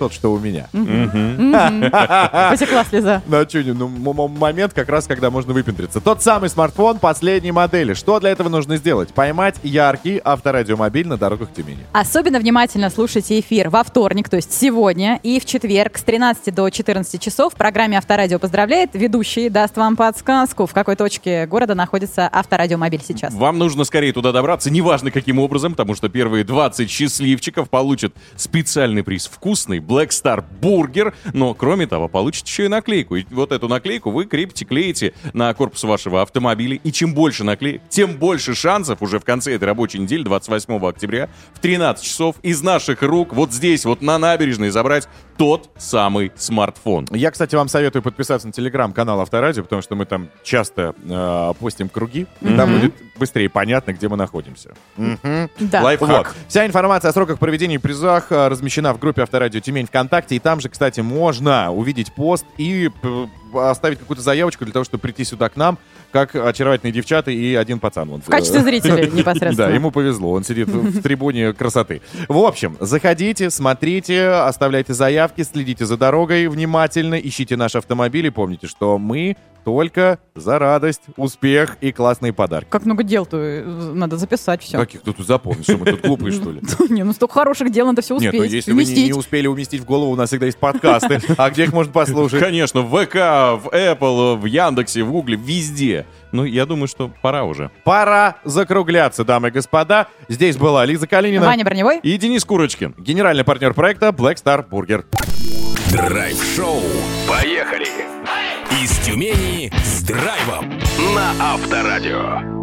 тот, что у меня. Мгм. Потекла слеза. Ну, а не, ну, момент как раз, когда можно выпендриться. Тот самый смартфон последней модели. Что для этого нужно сделать? Поймать яркий авторадиомобиль на дорогах Тюмени. Особенно внимательно слушайте эфир во вторник, то есть сегодня, и в четверг с 13 до 14 часов в программе «Авторадио поздравляет» ведущий даст вам подсказку, в какой точке города находится авторадиомобиль сейчас. Вам нужно скорее туда добраться, неважно каким образом, потому что первые 20 счастливчиков получат специальный приз вкусный Black Star бургер, но кроме того получите еще и наклейку. И вот эту наклейку вы крепите, клеите на корпус вашего автомобиля, и чем больше наклеек, тем больше шансов уже в конце этой рабочей недели, 28 октября, в 13 часов из наших рук вот здесь вот на набережной забрать тот самый смартфон. Я, кстати, вам советую подписаться на телеграм-канал Авторадио, потому что мы там часто э, постим круги. и Там будет быстрее понятно, где мы находимся. Мгм. Да. Лайфхак. Вот. Вся информация о сроках проведения и призах э, размещена в группе Авторадио Тюмень ВКонтакте. И там же, кстати, можно увидеть пост и оставить какую-то заявочку для того, чтобы прийти сюда к нам, как очаровательные девчата и один пацан. вон. В качестве зрителей непосредственно. Да, ему повезло, он сидит в в трибуне красоты. В общем, заходите, смотрите, оставляйте заявки, следите за дорогой внимательно, ищите наш автомобиль и помните, что мы только за радость, успех и классные подарки. Как много дел-то э, надо записать все. Каких тут запомнишь, что мы тут глупые, что ли? Не, ну столько хороших дел надо все успеть. Нет, ну если вы не, успели уместить в голову, у нас всегда есть подкасты. А где их можно послушать? Конечно, в ВК, в Apple, в Яндексе, в Гугле, везде. Ну, я думаю, что пора уже. Пора закругляться, дамы и господа. Здесь была Лиза Калинина. Ваня Броневой. И Денис Курочкин, генеральный партнер проекта Black Star Burger. Драйв-шоу. Поехали! Тюмени с драйвом на Авторадио.